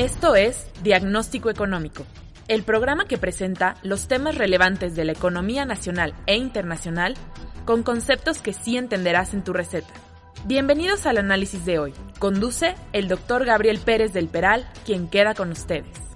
Esto es Diagnóstico Económico, el programa que presenta los temas relevantes de la economía nacional e internacional con conceptos que sí entenderás en tu receta. Bienvenidos al análisis de hoy. Conduce el doctor Gabriel Pérez del Peral, quien queda con ustedes.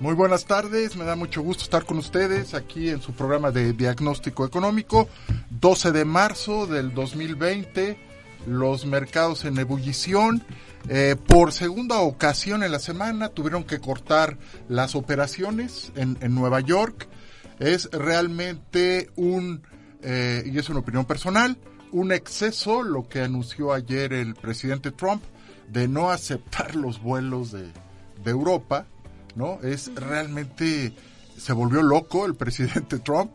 Muy buenas tardes, me da mucho gusto estar con ustedes aquí en su programa de diagnóstico económico, 12 de marzo del 2020, los mercados en ebullición. Eh, por segunda ocasión en la semana tuvieron que cortar las operaciones en, Nueva York. Es realmente un, eh, y es una opinión personal, un exceso lo que anunció ayer el presidente Trump de no aceptar los vuelos de, de Europa ¿no? Es realmente, se volvió loco el presidente Trump.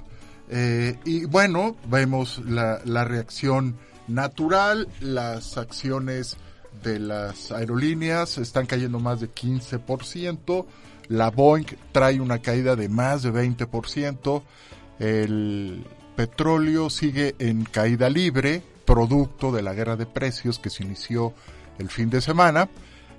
Eh, y bueno, vemos la, la reacción natural, las acciones de las aerolíneas están cayendo más de 15%, la Boeing trae una caída de más de 20%, el petróleo sigue en caída libre, producto de la guerra de precios que se inició el fin de semana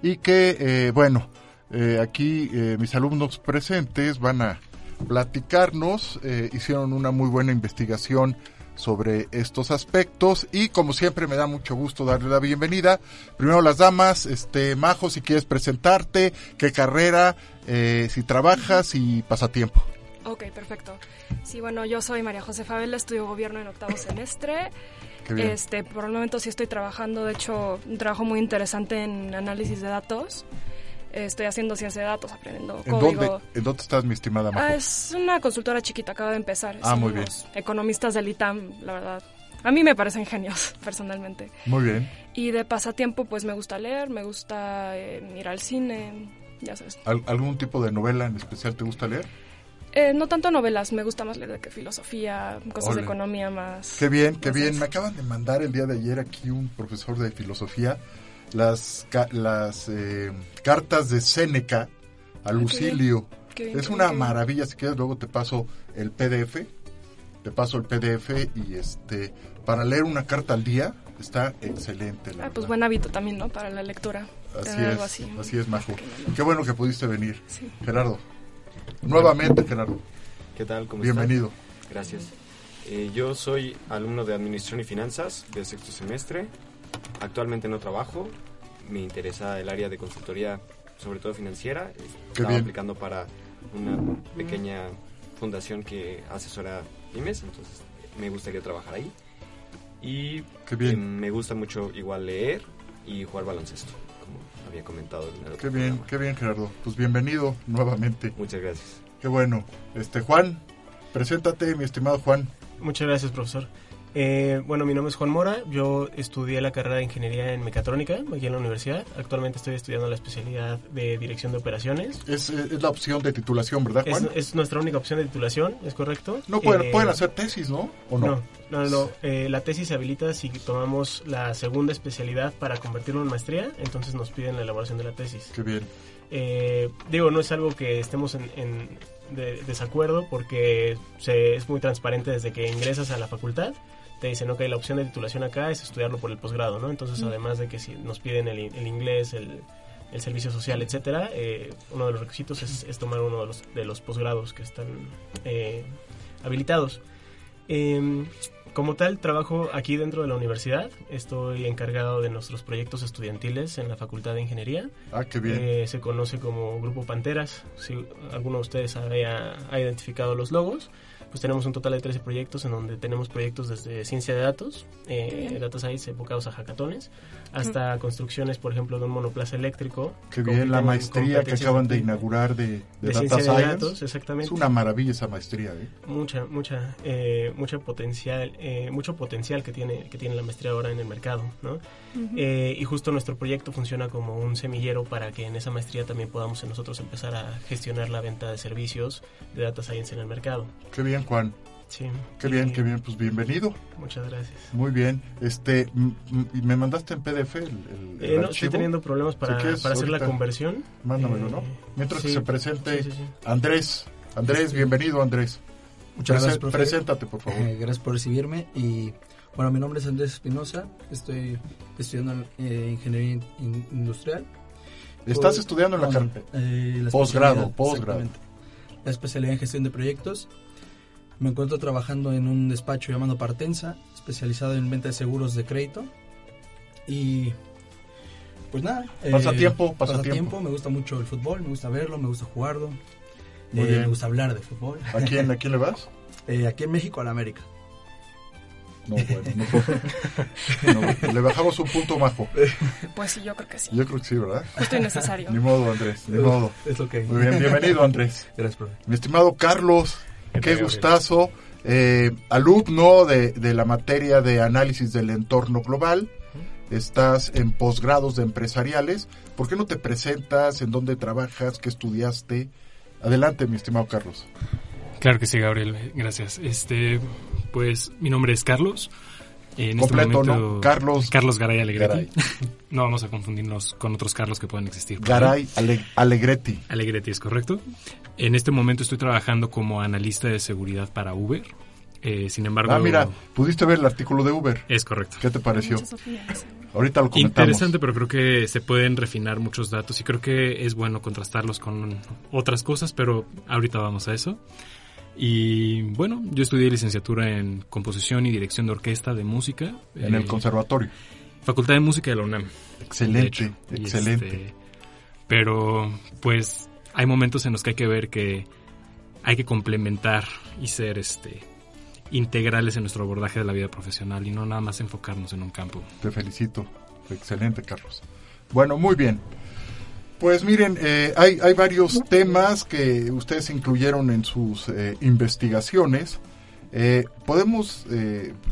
y que, eh, bueno, eh, aquí eh, mis alumnos presentes van a platicarnos, eh, hicieron una muy buena investigación sobre estos aspectos y como siempre me da mucho gusto darle la bienvenida. Primero las damas, este Majo, si quieres presentarte, qué carrera, si trabajas y pasatiempo. Ok, perfecto. Sí, bueno, yo soy María José Fabel, estudio gobierno en octavo semestre. Este, por el momento sí estoy trabajando, de hecho, un trabajo muy interesante en análisis de datos estoy haciendo ciencia de datos, aprendiendo ¿En Dónde, ¿En dónde estás, mi estimada Majo? Ah, es una consultora chiquita, acaba de empezar. Ah, muy bien. Economistas del ITAM, la verdad. A mí me parecen genios, personalmente. Muy bien. Y de pasatiempo, pues me gusta leer, me gusta eh, ir al cine, ya sabes. ¿Algún tipo de novela en especial te gusta leer? Eh, no tanto novelas, me gusta más leer de que filosofía, cosas de economía más. Qué bien, qué bien. Me acaban de mandar el día de ayer aquí un profesor de filosofía las, las eh, cartas de Séneca a Lucilio. es una maravilla, si quieres luego te paso el PDF, te paso el PDF y este para leer una carta al día está excelente. ah, pues buen hábito también, ¿no? Para la lectura. Así es, así. es, Majo. Qué bueno que pudiste venir. Gerardo. Nuevamente, Gerardo. ¿Qué tal? ¿Cómo Bienvenido. Gracias. Eh, yo soy alumno de Administración y Finanzas de sexto semestre. Actualmente no trabajo, me interesa el área de consultoría, sobre todo financiera. Estaba aplicando para una pequeña fundación que asesora pymes, entonces me gustaría trabajar ahí. Y eh, me gusta mucho igual leer y jugar baloncesto, como había comentado en el Qué bien, qué bien Gerardo. Pues bienvenido nuevamente. Muchas gracias. Qué bueno. Este Juan, preséntate, mi estimado Juan. Muchas gracias, profesor. Eh, bueno, mi nombre es Juan Mora, yo estudié la carrera de Ingeniería en Mecatrónica aquí en la universidad. Actualmente estoy estudiando la especialidad de Dirección de Operaciones. Es, la opción de titulación, ¿verdad, Juan? Es, nuestra única opción de titulación, ¿es correcto? No, pueden, eh, pueden hacer tesis, ¿no? ¿O no? No, no, eh, la tesis se habilita si tomamos la segunda especialidad para convertirlo en maestría, entonces nos piden la elaboración de la tesis. Qué bien. digo, no es algo que estemos en, desacuerdo porque se, es muy transparente desde que ingresas a la facultad te dicen, ok, la opción de titulación acá es estudiarlo por el posgrado, ¿no? Entonces, además de que si nos piden el, inglés, el, servicio social, etcétera, eh, uno de los requisitos es, tomar uno de los, de los posgrados que están eh, habilitados. Em, como tal, trabajo aquí dentro de la universidad. Estoy encargado de nuestros proyectos estudiantiles en la Facultad de Ingeniería. Ah, qué bien. Eh, se conoce como Grupo Panteras. Si alguno de ustedes ha identificado los logos pues tenemos un total de 13 proyectos en donde tenemos proyectos desde ciencia de datos, eh, data science enfocados a hackatones, hasta construcciones, por ejemplo, de un monoplaza eléctrico. Que bien la maestría que acaban de inaugurar de, de, data science. De datos, exactamente. Es una maravilla esa maestría. ¿eh? Mucha, mucha, eh, mucha potencial, eh, mucho potencial que tiene, que tiene la maestría ahora en el mercado, ¿no? Eh, y justo nuestro proyecto funciona como un semillero para que en esa maestría también podamos nosotros empezar a gestionar la venta de servicios de data science en el mercado. Qué bien, Juan. Sí. Qué bien, qué bien, pues bienvenido. Muchas gracias. Muy bien. Este, ¿me mandaste en PDF el, el, eh, no, Estoy teniendo problemas para, para hacer la conversión. Mándamelo, ¿no? Eh, Mientras que se presente Andrés. Andrés, bienvenido Andrés. Muchas gracias, Preséntate, por favor. gracias por recibirme y bueno, mi nombre es Andrés Espinosa, estoy estudiando eh, Ingeniería Industrial. ¿Estás estudiando en la, eh, posgrado? Posgrado. La especialidad en gestión de proyectos. Me encuentro trabajando en un despacho llamado Partensa, especializado en venta de seguros de crédito. Y pues nada. Pasatiempo, eh, pasatiempo. Me gusta mucho el fútbol, me gusta verlo, me gusta jugarlo. Muy bien. Me gusta hablar de fútbol. ¿A quién, ¿a quién le vas? aquí en México, a la América. No, bueno, no, Le bajamos un punto majo. Pues sí, yo creo que sí. Yo creo que sí, ¿verdad? Justo innecesario. Ni modo, Andrés, ni modo. Es ok. Muy bien, bienvenido, Andrés. Gracias, profe. Mi estimado Carlos, qué gustazo. Eh, alumno de, de la materia de análisis del entorno global. Estás en posgrados de empresariales. ¿Por qué no te presentas? ¿En dónde trabajas? ¿Qué estudiaste? Adelante, mi estimado Carlos. Claro que sí, Gabriel. Gracias. Este, pues mi nombre es Carlos. En este Completo, este momento, ¿no? Carlos. Carlos Garay Alegretti. no vamos a confundirnos con otros Carlos que pueden existir. Garay Alegretti. Alegretti es correcto. En este momento estoy trabajando como analista de seguridad para Uber. Eh, sin embargo. Ah, mira, pudiste ver el artículo de Uber. Es correcto. ¿Qué te pareció? Ahorita lo comentamos. Interesante, pero creo que se pueden refinar muchos datos y creo que es bueno contrastarlos con otras cosas, pero ahorita vamos a eso. Y bueno, yo estudié licenciatura en composición y dirección de orquesta de música. En el eh, conservatorio. Facultad de Música de la UNAM. Excelente, excelente. Este, pero pues hay momentos en los que hay que ver que hay que complementar y ser este integrales en nuestro abordaje de la vida profesional y no nada más enfocarnos en un campo. Te felicito. Excelente, Carlos. Bueno, muy bien. Pues miren, eh, hay, hay, varios temas que ustedes incluyeron en sus eh, investigaciones. Eh, podemos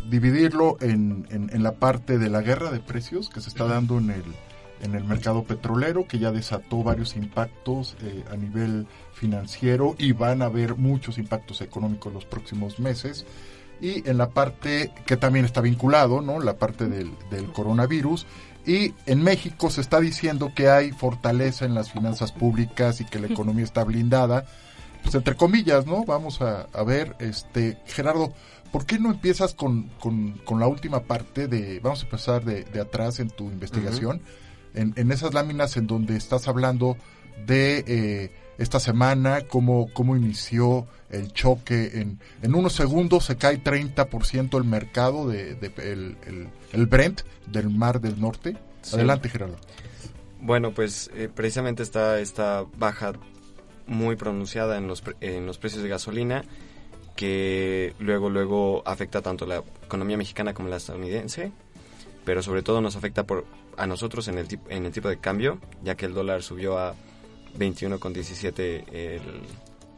dividirlo en, en, la parte de la guerra de precios que se está dando en el, en el mercado petrolero, que ya desató varios impactos a nivel financiero y van a haber muchos impactos económicos los próximos meses. Y en la parte que también está vinculado, ¿no? La parte del, del coronavirus y en México se está diciendo que hay fortaleza en las finanzas públicas y que la economía está blindada. Pues entre comillas, ¿no? Vamos a, ver, este, Gerardo, ¿por qué no empiezas con, con, la última parte de, vamos a empezar de, atrás en tu investigación, en, en, esas láminas en donde estás hablando de eh, esta semana, cómo, cómo inició el choque, en, en unos segundos se cae 30% el mercado de, el, el, Brent del Mar del Norte. Adelante, Gerardo. Bueno, pues eh, precisamente está esta baja muy pronunciada en los, en los precios de gasolina que luego luego afecta tanto la economía mexicana como la estadounidense, pero sobre todo nos afecta por a nosotros en el en el tipo de cambio, ya que el dólar subió a 21,17 el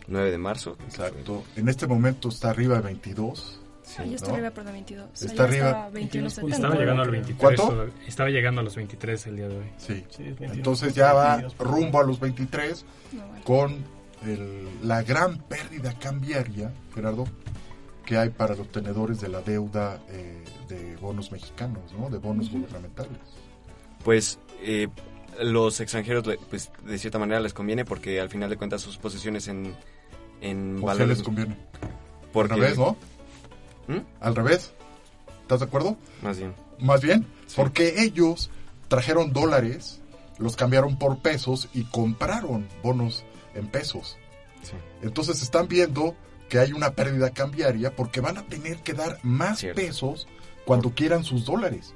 9 de marzo. Exacto. En este momento está arriba de 22. Sí, ah, está arriba, perdón, 22. Está arriba. Estaba llegando al 23. Estaba llegando a los 23 el día de hoy. Sí. Entonces ya va rumbo a los 23 con el, la gran pérdida cambiaria, Gerardo, que hay para los tenedores de la deuda eh, de bonos mexicanos, ¿no? De bonos gubernamentales. Pues eh, los extranjeros pues de cierta manera les conviene porque al final de cuentas sus posesiones en en ¿Por qué les conviene? Porque... Al revés, ¿no? ¿Mm? Al revés. ¿Estás de acuerdo? Más bien. Más bien, porque ellos trajeron dólares, los cambiaron por pesos y compraron bonos en pesos. Entonces están viendo que hay una pérdida cambiaria porque van a tener que dar más pesos cuando quieran sus dólares.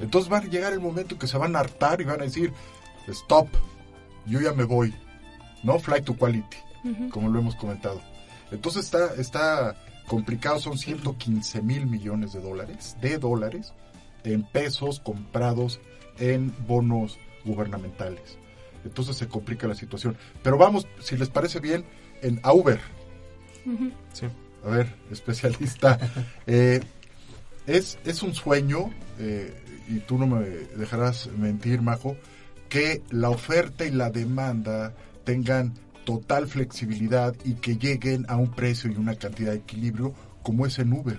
Entonces va a llegar el momento que se van a hartar y van a decir, stop, yo ya me voy. No fly to quality, como lo hemos comentado. Entonces está, está complicado, son 115 mil millones de dólares, de dólares, en pesos comprados en bonos gubernamentales. Entonces se complica la situación. Pero vamos, si les parece bien, en Uber. Sí. A ver, especialista. eh, es, es un sueño, eh, y tú no me dejarás mentir, Majo, que la oferta y la demanda tengan total flexibilidad y que lleguen a un precio y una cantidad de equilibrio como es en Uber.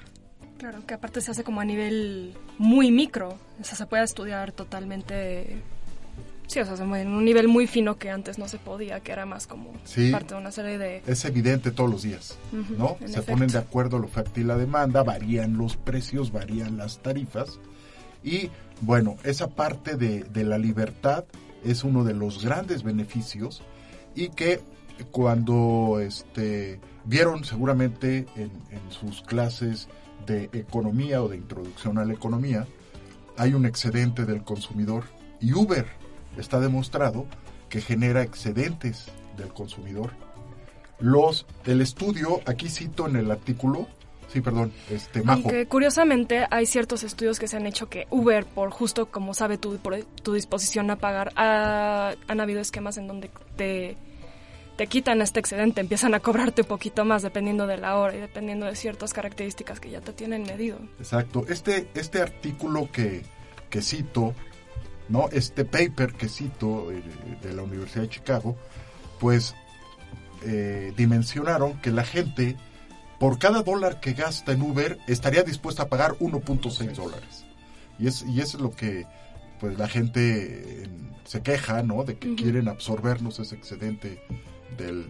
Claro, que aparte se hace como a nivel muy micro, o sea, se puede estudiar totalmente, sí, o sea, en un nivel muy fino que antes no se podía, que era más como Sí. parte de una serie de... Es evidente todos los días, ¿no? Se efecto. ponen de acuerdo la oferta y la demanda, varían los precios, varían las tarifas. Y bueno, esa parte de, de la libertad es uno de los grandes beneficios y que cuando este, vieron seguramente en, en sus clases de economía o de introducción a la economía, hay un excedente del consumidor y Uber está demostrado que genera excedentes del consumidor. Los el estudio, aquí cito en el artículo, sí, perdón, este Majo, Aunque curiosamente hay ciertos estudios que se han hecho que Uber, por justo como sabe tu, por tu disposición a pagar, ha- han habido esquemas en donde te, te quitan este excedente, empiezan a cobrarte un poquito más dependiendo de la hora y dependiendo de ciertas características que ya te tienen medido. Exacto. Este, este artículo que, que cito, ¿no? Este paper que cito eh, de la Universidad de Chicago, pues eh, dimensionaron que la gente, por cada dólar que gasta en Uber, estaría dispuesta a pagar 1.6 dólares. Y es, y eso es lo que pues la gente eh, se queja, ¿no? De que quieren absorbernos ese excedente del,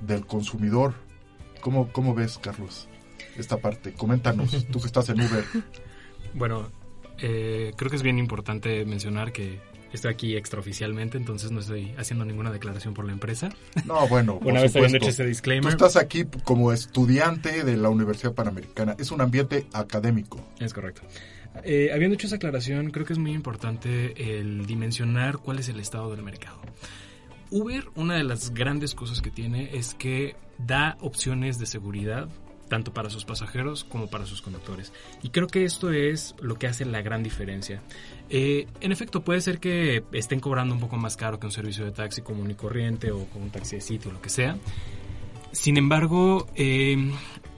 del consumidor. ¿Cómo, ¿Cómo ves, Carlos, esta parte? Coméntanos, tú que estás en Uber. Bueno, eh, creo que es bien importante mencionar que estoy aquí extraoficialmente, entonces no estoy haciendo ninguna declaración por la empresa. No, bueno, por Una vez habiendo hecho ese disclaimer. Tú estás aquí como estudiante de la Universidad Panamericana. Es un ambiente académico. Es correcto. Eh, habiendo hecho esa aclaración, creo que es muy importante el dimensionar cuál es el estado del mercado. Uber, una de las grandes cosas que tiene es que da opciones de seguridad tanto para sus pasajeros como para sus conductores. Y creo que esto es lo que hace la gran diferencia. Eh, en efecto, puede ser que estén cobrando un poco más caro que un servicio de taxi común y corriente o con un taxi de sitio o lo que sea. Sin embargo, eh,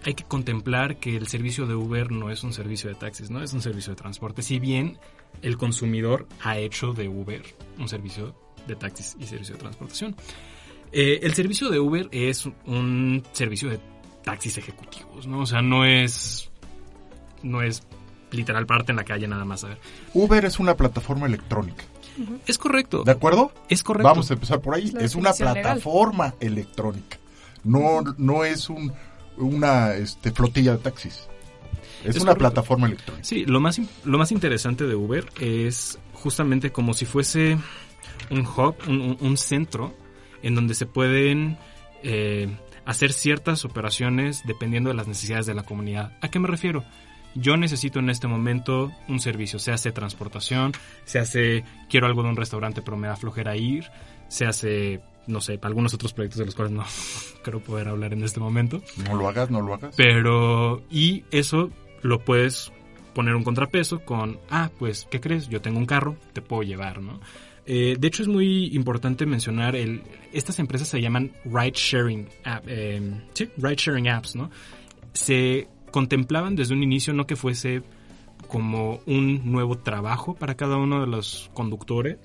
hay que contemplar que el servicio de Uber no es un servicio de taxis, no es un servicio de transporte. Si bien el consumidor ha hecho de Uber un servicio de taxis y servicio de transportación. Eh, el servicio de Uber es un servicio de taxis ejecutivos, ¿no? O sea, no es. No es literal parte en la calle nada más a ver. Uber es una plataforma electrónica. Es correcto. ¿De acuerdo? Es correcto. Vamos a empezar por ahí. Es una legal. plataforma electrónica. No, no es un, una este, flotilla de taxis. Es, Es una correcto. plataforma electrónica. Sí, lo más, lo más interesante de Uber es justamente como si fuese un hub, un, un- un centro en donde se pueden eh, hacer ciertas operaciones dependiendo de las necesidades de la comunidad. ¿A qué me refiero? Yo necesito en este momento un servicio, se hace transportación, se hace quiero algo de un restaurante pero me da flojera ir, se hace, no sé, algunos otros proyectos de los cuales no creo poder hablar en este momento. No lo hagas, no lo hagas. Pero, y eso lo puedes poner un contrapeso con, ah, pues, ¿qué crees? Yo tengo un carro, te puedo llevar, ¿no? Eh, de hecho, es muy importante mencionar, el, estas empresas se llaman ride sharing, app, eh, sí, ride sharing apps, ¿no? Se contemplaban desde un inicio no que fuese como un nuevo trabajo para cada uno de los conductores,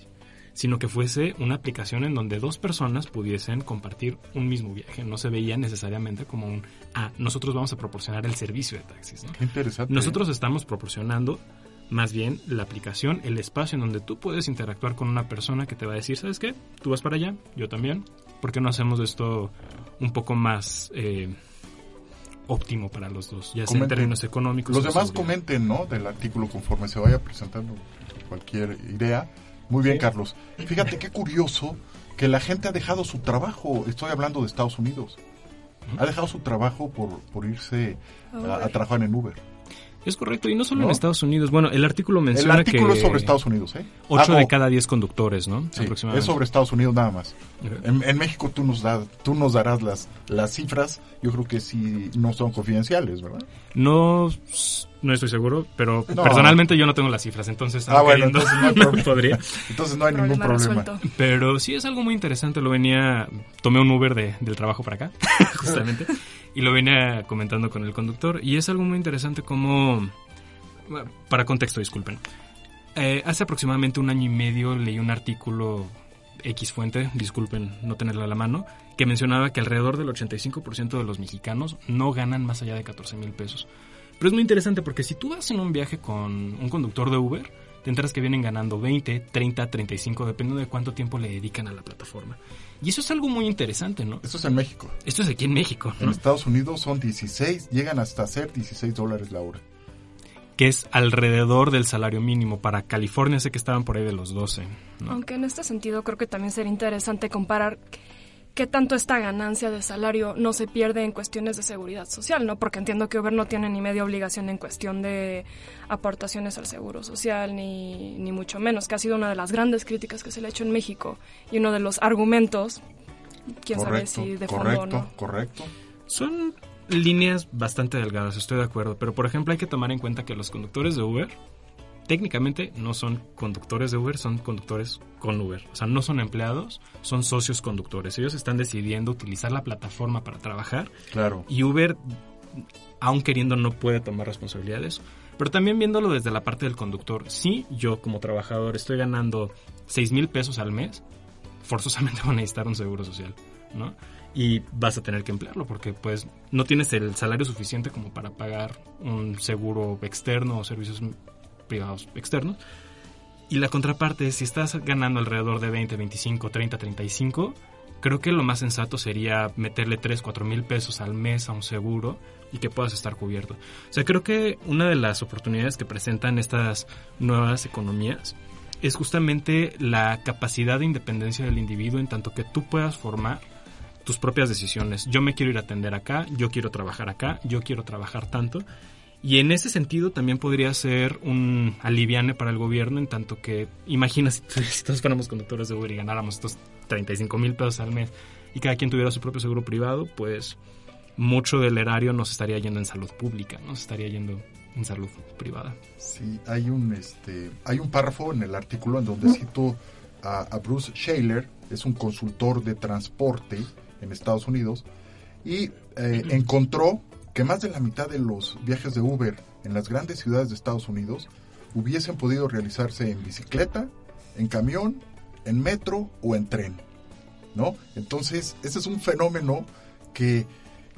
sino que fuese una aplicación en donde dos personas pudiesen compartir un mismo viaje. No se veía necesariamente como un, ah, nosotros vamos a proporcionar el servicio de taxis. ¿no? Qué interesante. Nosotros estamos proporcionando más bien la aplicación, el espacio en donde tú puedes interactuar con una persona que te va a decir, ¿sabes qué? Tú vas para allá, yo también. ¿Por qué no hacemos esto un poco más eh, óptimo para los dos? Ya sea en términos económicos. Los demás seguridad. comenten, ¿no? Del artículo conforme se vaya presentando cualquier idea. Muy bien, Sí. Carlos. Fíjate qué curioso que la gente ha dejado su trabajo. Estoy hablando de Estados Unidos. Ha dejado su trabajo por, por irse a, a trabajar en Uber. Es correcto, y no solo en Estados Unidos. Bueno, el artículo menciona que... El artículo es sobre Estados Unidos, ¿eh? 8 de cada 10 conductores, ¿no? Sí, es sobre Estados Unidos nada más. En, México tú nos, da, tú nos darás las, las cifras, yo creo que sí no son confidenciales, ¿verdad? No, no estoy seguro, pero personalmente yo no tengo las cifras, entonces... Ah, bueno, entonces no, hay podría. entonces no hay ningún problema. Pero sí es algo muy interesante, lo venía... Tomé un Uber de, del trabajo para acá, justamente, y lo venía comentando con el conductor, y es algo muy interesante como para contexto, disculpen. Eh, hace aproximadamente un año y medio leí un artículo X fuente, disculpen no tenerla a la mano, que mencionaba que alrededor del 85% de los mexicanos no ganan más allá de 14 mil pesos. Pero es muy interesante porque si tú vas en un viaje con un conductor de Uber, te enteras que vienen ganando 20, 30, 35, dependiendo de cuánto tiempo le dedican a la plataforma. Y eso es algo muy interesante, ¿no? Esto es en México. Esto es aquí en México. En Estados Unidos son 16, llegan hasta ser 16 dólares la hora que es alrededor del salario mínimo. Para California sé que estaban por ahí de los 12. Aunque en este sentido creo que también sería interesante comparar qué tanto esta ganancia de salario no se pierde en cuestiones de seguridad social, ¿no? Porque entiendo que Uber no tiene ni media obligación en cuestión de aportaciones al seguro social, ni, ni mucho menos, que ha sido una de las grandes críticas que se le ha hecho en México y uno de los argumentos, quién sabe si de fondo correcto, o no. Correcto, Son líneas bastante delgadas, estoy de acuerdo, pero por ejemplo hay que tomar en cuenta que los conductores de Uber técnicamente no son conductores de Uber, son conductores con Uber. O sea, no son empleados, son socios conductores. Ellos están decidiendo utilizar la plataforma para trabajar. Claro. Y Uber, aún queriendo, no puede tomar responsabilidades. Pero también viéndolo desde la parte del conductor, sí, yo como trabajador estoy ganando 6 mil pesos al mes, forzosamente voy a necesitar un seguro social, ¿no? y vas a tener que emplearlo porque pues no tienes el salario suficiente como para pagar un seguro externo o servicios privados externos. Y la contraparte, si estás ganando alrededor de 20, 25, 30, 35, creo que lo más sensato sería meterle 3, 4 mil pesos al mes a un seguro y que puedas estar cubierto. O sea, creo que una de las oportunidades que presentan estas nuevas economías es justamente la capacidad de independencia del individuo en tanto que tú puedas formar tus propias decisiones. Yo me quiero ir a atender acá, yo quiero trabajar acá, yo quiero trabajar tanto. Y en ese sentido también podría ser un aliviane para el gobierno en tanto que, imagina si, todos fuéramos conductores de Uber y ganáramos estos 35 mil pesos al mes y cada quien tuviera su propio seguro privado, pues mucho del erario nos estaría yendo en salud pública, nos estaría yendo en salud privada. Sí, hay un, este, hay un párrafo en el artículo en donde cito a, a Bruce Shaler, es un consultor de transporte en Estados Unidos y eh, encontró que más de la mitad de los viajes de Uber en las grandes ciudades de Estados Unidos hubiesen podido realizarse en bicicleta, en camión, en metro o en tren. ¿No? Entonces, ese es un fenómeno que,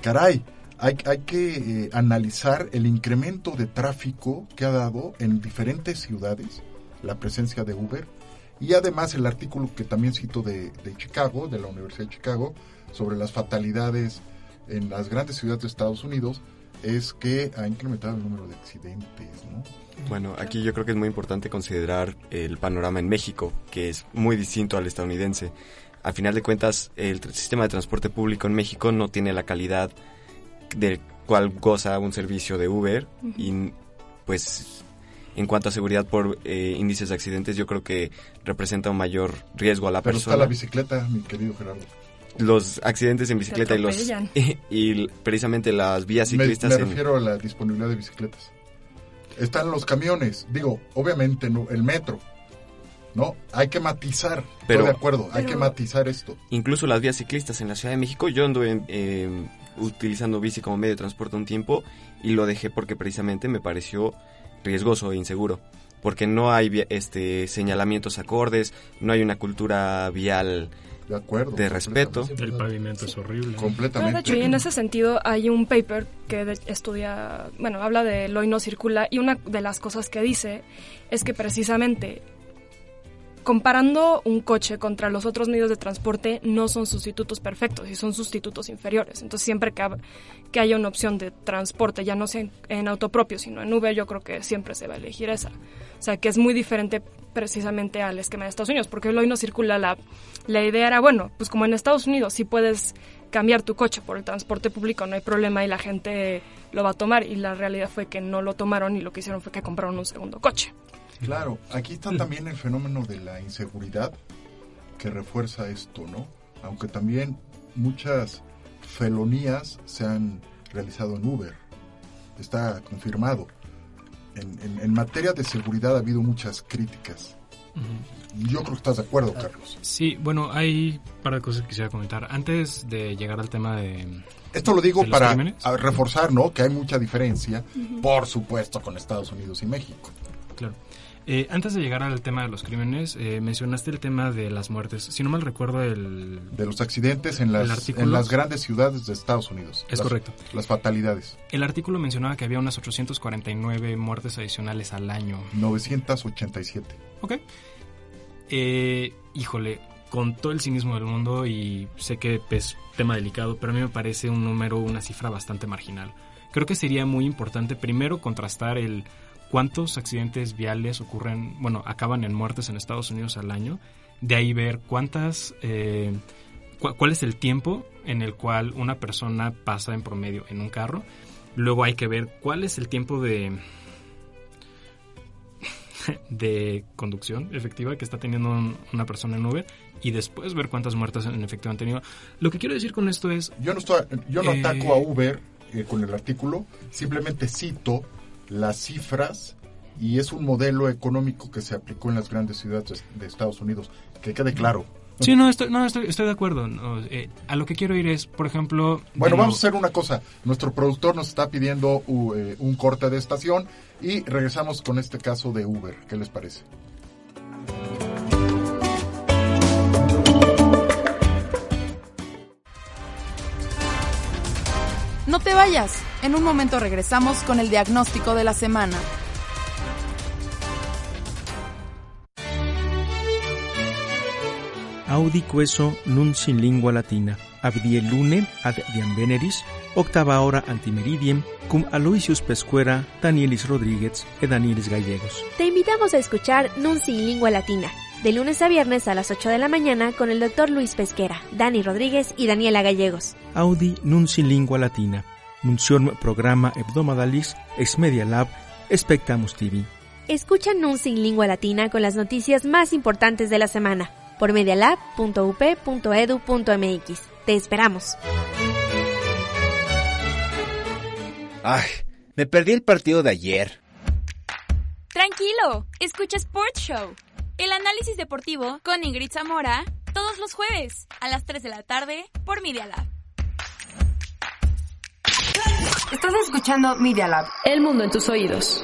caray, hay, que eh, analizar el incremento de tráfico que ha dado en diferentes ciudades la presencia de Uber y además el artículo que también cito de Chicago, de la Universidad de Chicago, sobre las fatalidades en las grandes ciudades de Estados Unidos es que ha incrementado el número de accidentes, ¿no? Bueno, aquí yo creo que es muy importante considerar el panorama en México, que es muy distinto al estadounidense. Al final de cuentas, el sistema de transporte público en México no tiene la calidad del cual goza un servicio de Uber y pues en cuanto a seguridad por eh, índices de accidentes yo creo que representa un mayor riesgo a la Pero persona. está la bicicleta, mi querido Gerardo los accidentes en bicicleta y los y, precisamente las vías ciclistas. Me, refiero a la disponibilidad de bicicletas. Están los camiones, digo, obviamente no, el metro, ¿no? Hay que matizar, pero, de acuerdo, hay que matizar esto. Incluso las vías ciclistas en la Ciudad de México, yo anduve eh, utilizando bici como medio de transporte un tiempo y lo dejé porque precisamente me pareció riesgoso e inseguro porque no hay este señalamientos acordes, no hay una cultura vial de acuerdo. De respeto. El pavimento es horrible. Completamente. de hecho, y en ese sentido hay un paper que estudia, bueno, habla de lo y no circula y una de las cosas que dice es que precisamente comparando un coche contra los otros medios de transporte no son sustitutos perfectos y son sustitutos inferiores. Entonces siempre que, que haya una opción de transporte, ya no sea en, en auto propio, sino en Uber, yo creo que siempre se va a elegir esa. O sea, que es muy diferente precisamente al esquema de Estados Unidos, porque hoy no circula la, la idea era, bueno, pues como en Estados Unidos sí puedes cambiar tu coche por el transporte público, no hay problema y la gente lo va a tomar. Y la realidad fue que no lo tomaron y lo que hicieron fue que compraron un segundo coche. Claro, aquí está también el fenómeno de la inseguridad que refuerza esto, ¿no? Aunque también muchas felonías se han realizado en Uber, está confirmado. En, materia de seguridad ha habido muchas críticas. Yo creo que estás de acuerdo, Carlos. Sí, bueno, hay para cosas que quisiera comentar. Antes de llegar al tema de... Esto lo digo para reforzar, ¿no? Que hay mucha diferencia, por supuesto, con Estados Unidos y México. Claro. Eh, antes de llegar al tema de los crímenes, eh, mencionaste el tema de las muertes. Si no mal recuerdo, el... De los accidentes en las, en las grandes ciudades de Estados Unidos. Es correcto. Las fatalidades. El artículo mencionaba que había unas 849 muertes adicionales al año. 987. Ok. Eh, híjole, con todo el cinismo del mundo y sé que es tema delicado, pero a mí me parece un número, una cifra bastante marginal. Creo que sería muy importante primero contrastar el cuántos accidentes viales ocurren, bueno, acaban en muertes en Estados Unidos al año. De ahí ver cuántas, eh, cuál es el tiempo en el cual una persona pasa en promedio en un carro. Luego hay que ver cuál es el tiempo de de conducción efectiva que está teniendo una persona en Uber y después ver cuántas muertes en efectivo han tenido. Lo que quiero decir con esto es... Yo no, estoy, yo no ataco a eh, Uber eh, con el artículo, simplemente cito las cifras y es un modelo económico que se aplicó en las grandes ciudades de Estados Unidos. Que quede claro. Sí, no, estoy, no, estoy, estoy de acuerdo. Eh, a lo que quiero ir es, por ejemplo... Bueno, vamos a hacer una cosa. Nuestro productor nos está pidiendo eh, un corte de estación y regresamos con este caso de Uber. ¿Qué les parece? No te vayas. En un momento regresamos con el diagnóstico de la semana. Audi queso nun sin lingua latina, abdie lune ad diam veneris, octava hora antimeridiem, cum Aloysius Pescuera, Danielis Rodríguez y Danielis Gallegos. Te invitamos a escuchar Nun sin lingua latina, de lunes a viernes a las 8 de la mañana con el doctor Luis Pesquera, Dani Rodríguez y Daniela Gallegos. Audi nun sin lingua latina, nunciorm programa hebdomadalis ex Media Lab Spectamus TV. Escucha Nun sin lingua latina con las noticias más importantes de la semana por medialab.up.edu.mx. Te esperamos. Ay, me perdí el partido de ayer. Tranquilo, escucha Sports Show el análisis deportivo con Ingrid Zamora todos los jueves a las 3 de la tarde por Media Lab. Estás escuchando Media Lab. El mundo en tus oídos.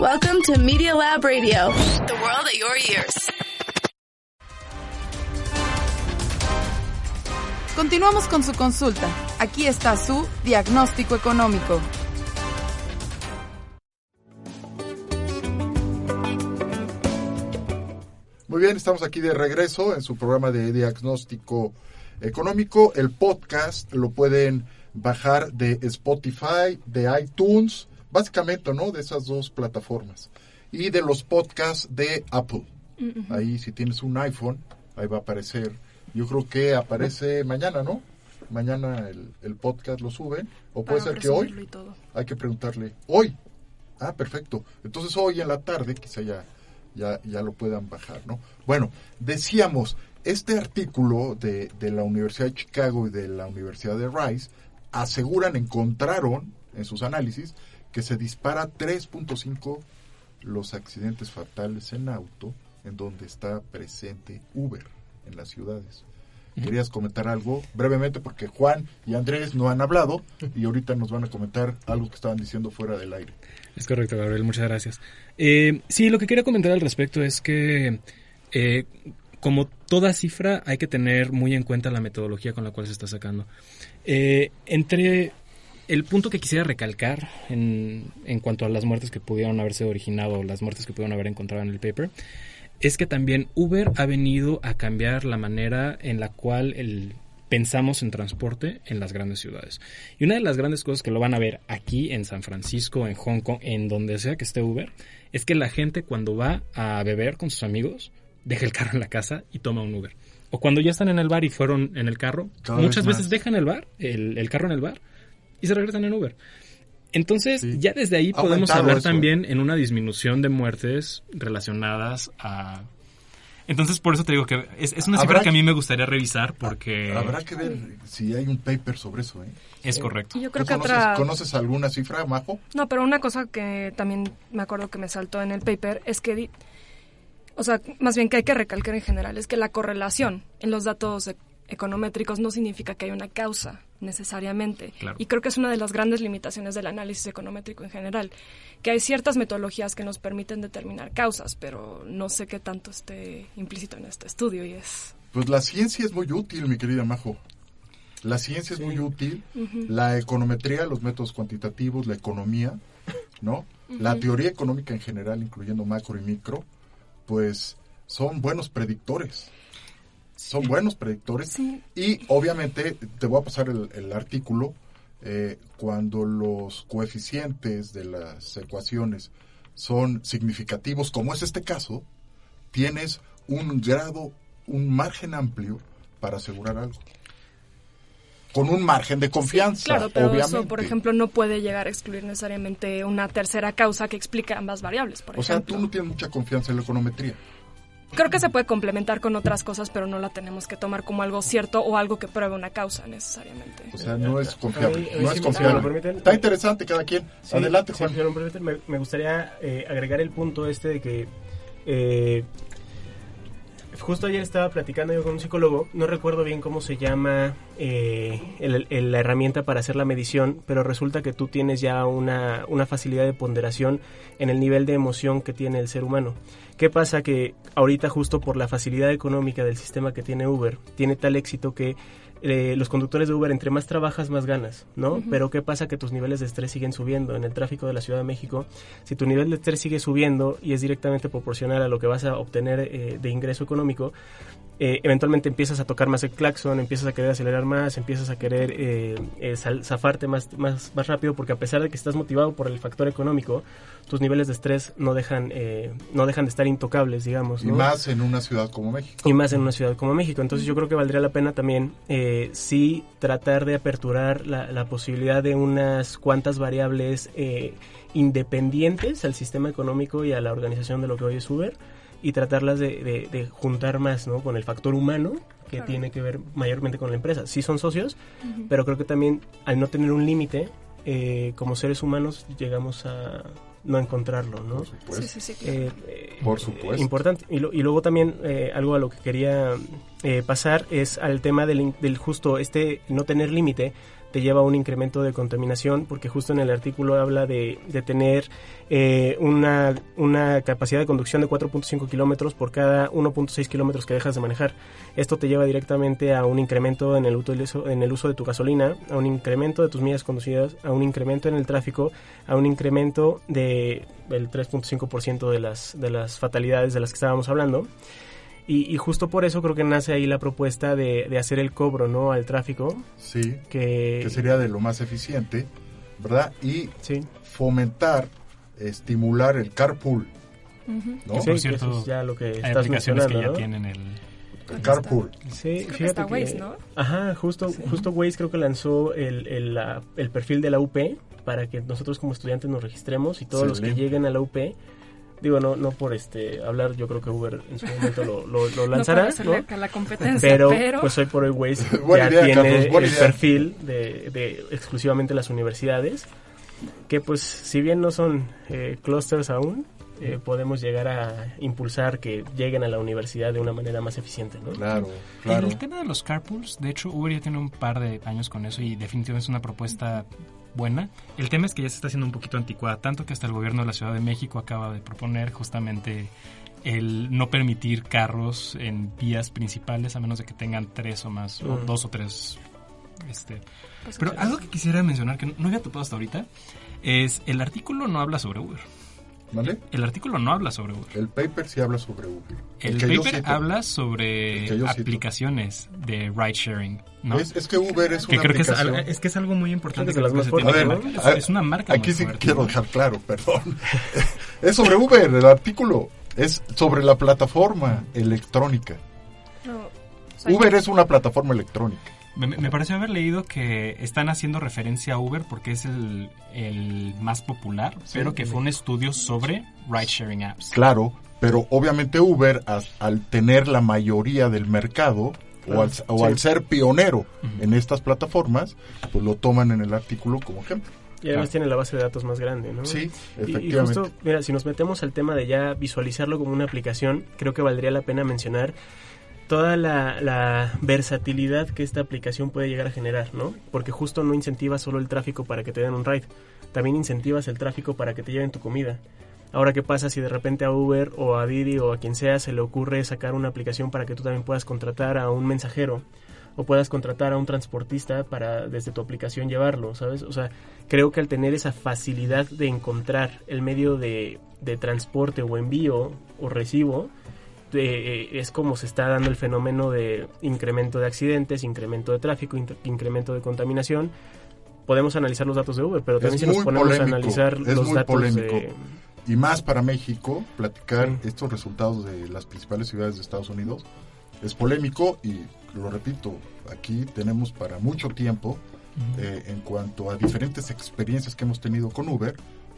Welcome to Media Lab Radio. The world at your ears. Continuamos con su consulta. Aquí está su diagnóstico económico. Muy bien, estamos aquí de regreso en su programa de diagnóstico económico. El podcast lo pueden bajar de Spotify, de iTunes, básicamente, ¿no? De esas dos plataformas. Y de los podcasts de Apple. Ahí, si tienes un iPhone, ahí va a aparecer. Yo creo que aparece mañana, ¿no? Mañana el, podcast lo suben. O puede ser que hoy. Hay que preguntarle. Hoy. Ah, perfecto. Entonces hoy en la tarde quizá ya ya, ya lo puedan bajar, ¿no? Bueno, decíamos, este artículo de, de la Universidad de Chicago y de la Universidad de Rice aseguran, encontraron en sus análisis que se dispara 3.5 los accidentes fatales en auto en donde está presente Uber en las ciudades. ¿Querías comentar algo brevemente? Porque Juan y Andrés no han hablado y ahorita nos van a comentar algo que estaban diciendo fuera del aire. Es correcto, Gabriel, muchas gracias. Eh, sí, lo que quería comentar al respecto es que, eh, como toda cifra, hay que tener muy en cuenta la metodología con la cual se está sacando. Eh, entre el punto que quisiera recalcar en, en cuanto a las muertes que pudieron haberse originado, las muertes que pudieron haber encontrado en el paper, es que también Uber ha venido a cambiar la manera en la cual el, pensamos en transporte en las grandes ciudades. Y una de las grandes cosas que lo van a ver aquí en San Francisco, en Hong Kong, en donde sea que esté Uber, es que la gente cuando va a beber con sus amigos, deja el carro en la casa y toma un Uber. o cuando ya están en el bar y fueron en el carro, Cada muchas vez veces dejan el bar, el, el carro en el bar, y se regresan en Uber. Entonces, ya desde ahí Ha podemos hablar eso, también en una disminución de muertes relacionadas a... Entonces, por eso te digo que es, es una cifra que a mí me gustaría revisar porque... Habrá que ver si hay un paper sobre eso, ¿eh? Es correcto. Y yo creo ¿Tú que conoces, otra... ¿Conoces alguna cifra, Majo? No, pero una cosa que también me acuerdo que me saltó en el paper es que, di- o sea, más bien que hay que recalcar en general, es que la correlación en los datos econométricos no significa que hay una causa necesariamente. Claro. Y creo que es una de las grandes limitaciones del análisis econométrico en general, que hay ciertas metodologías que nos permiten determinar causas, pero no sé qué tanto esté implícito en este estudio y es... Pues la ciencia es muy útil, mi querida Majo. La ciencia es muy útil. La econometría, los métodos cuantitativos, la economía, ¿no? La teoría económica en general, incluyendo macro y micro, pues son buenos predictores. Son buenos predictores. Y obviamente, te voy a pasar el, el artículo, eh, cuando los coeficientes de las ecuaciones son significativos, como es este caso, tienes un grado, un margen amplio para asegurar algo. Con un margen de confianza, Claro, pero obviamente. eso, por ejemplo, no puede llegar a excluir necesariamente una tercera causa que explique ambas variables, por o sea, tú no tienes mucha confianza en la econometría. Creo que se puede complementar con otras cosas, pero no la tenemos que tomar como algo cierto o algo que pruebe una causa necesariamente. O sea, no es confiable. No es confiable. permiten, Está interesante cada quien. Sí, Adelante, sí, Juan. si me lo permiten, me, me gustaría eh, agregar el punto este de que eh, justo ayer estaba platicando yo con un psicólogo, no recuerdo bien cómo se llama eh, el- la herramienta para hacer la medición, pero resulta que tú tienes ya una, una facilidad de ponderación en el nivel de emoción que tiene el ser humano. ¿Qué pasa? Que ahorita justo por la facilidad económica del sistema que tiene Uber, tiene tal éxito que eh, los conductores de Uber, entre más trabajas, más ganas, ¿no? Pero ¿qué pasa? Que tus niveles de estrés siguen subiendo. En el tráfico de la Ciudad de México, si tu nivel de estrés sigue subiendo y es directamente proporcional a lo que vas a obtener eh, de ingreso económico, eh, eventualmente empiezas a tocar más el claxon, empiezas a querer acelerar más, empiezas a querer eh, eh, sal- zafarte más, más, más rápido, porque a pesar de que estás motivado por el factor económico, tus niveles de estrés no dejan, eh, no dejan de estar intocables, digamos. Y más en una ciudad como México. y más en una ciudad como México. Entonces yo creo que valdría la pena también eh, sí tratar de aperturar la, la posibilidad de unas cuantas variables eh, independientes al sistema económico y a la organización de lo que hoy es Uber y tratarlas de, de- de juntar más ¿no? con el factor humano que Claro. tiene que ver mayormente con la empresa. Sí son socios, pero creo que también al no tener un límite, eh, como seres humanos llegamos a no encontrarlo, ¿no? Por supuesto. Sí, sí, sí, claro. Eh, eh, Por supuesto. Importante. Y, lo- y luego también eh, algo a lo que quería eh, pasar es al tema del, in- del justo este no tener límite te lleva a un incremento de contaminación porque justo en el artículo habla de, de tener eh, una, una capacidad de conducción de 4.5 kilómetros por cada 1.6 kilómetros que dejas de manejar. Esto te lleva directamente a un incremento en el, utilizo- en el uso de tu gasolina, a un incremento de tus millas conducidas, a un incremento en el tráfico, a un incremento de del 3.5% de las, de las fatalidades de las que estábamos hablando. Y, y justo por eso creo que nace ahí la propuesta de, de hacer el cobro ¿no? al tráfico. Sí, que, que sería de lo más eficiente, ¿verdad? Y fomentar, estimular el carpool. ¿no? Que por cierto, eso es ya lo que hay estás aplicaciones que ya tienen el... El carpool. Sí, Creo fíjate está que- Waze, ¿no? Ajá, justo, justo Waze creo que lanzó el, el, la- el perfil de la UP para que nosotros como estudiantes nos registremos y todos los que lleguen a la UP, digo, no no por este hablar, yo creo que Uber en su momento lo, lo, lo No lanzará, ¿no? acá la competencia, pero, pero- pues hoy por hoy Waze ya idea, tiene Carlos, el idea. perfil de, de exclusivamente las universidades, que pues si bien no son eh, clusters aún, eh, podemos llegar a impulsar que lleguen a la universidad de una manera más eficiente, ¿no? Claro, El tema de los carpools, de hecho, Uber ya tiene un par de años con eso y definitivamente es una propuesta buena. El tema es que ya se está haciendo un poquito anticuada, tanto que hasta el gobierno de la Ciudad de México acaba de proponer justamente el no permitir carros en vías principales a menos de que tengan tres o más, o Mm. dos o tres. Este. Pues Pero algo que quisiera mencionar que no había topado hasta ahorita es el artículo no habla sobre Uber. ¿Vale? El artículo no habla sobre Uber. El paper sí habla sobre Uber. El, yo paper cito. habla El sobre aplicaciones de ride sharing, ¿no? Es, es que Uber es que una creo que es, aplicación. es que es algo muy importante que las se tiene marcar. es, una marca Aquí muy sí fuerte. quiero dejar claro, perdón. es sobre Uber, el artículo. Es sobre la plataforma electrónica. No, Uber es una plataforma electrónica. Me, me, pareció haber leído que están haciendo referencia a Uber porque es el, el más popular, sí, pero que fue un estudio sobre ride-sharing apps. Claro, pero obviamente Uber, as, al tener la mayoría del mercado, o, al, o sí. al, ser pionero uh -huh. en estas plataformas, pues lo toman en el artículo como ejemplo. Y además claro. tiene la base de datos más grande, ¿no? Sí, efectivamente. Y, y, justo, mira, si nos metemos al tema de ya visualizarlo como una aplicación, creo que valdría la pena mencionar toda la, versatilidad que esta aplicación puede llegar a generar, ¿no? Porque justo no incentiva solo el tráfico para que te den un ride, también incentivas el tráfico para que te lleven tu comida. Ahora, ¿qué pasa si de repente a Uber o a Didi o a quien sea se le ocurre sacar una aplicación para que tú también puedas contratar a un mensajero o puedas contratar a un transportista para desde tu aplicación llevarlo, ¿sabes? O sea, creo que al tener esa facilidad de encontrar el medio de, de transporte o envío o recibo, de, es como se está dando el fenómeno de incremento de accidentes, incremento de tráfico, incremento de contaminación. Podemos analizar los datos de Uber, pero también es si nos ponemos polémico, a analizar es los muy datos polémico. de... Y más para México, platicar sí. estos resultados de las principales ciudades de Estados Unidos es polémico y lo repito, aquí tenemos para mucho tiempo eh, en cuanto a diferentes experiencias que hemos tenido con Uber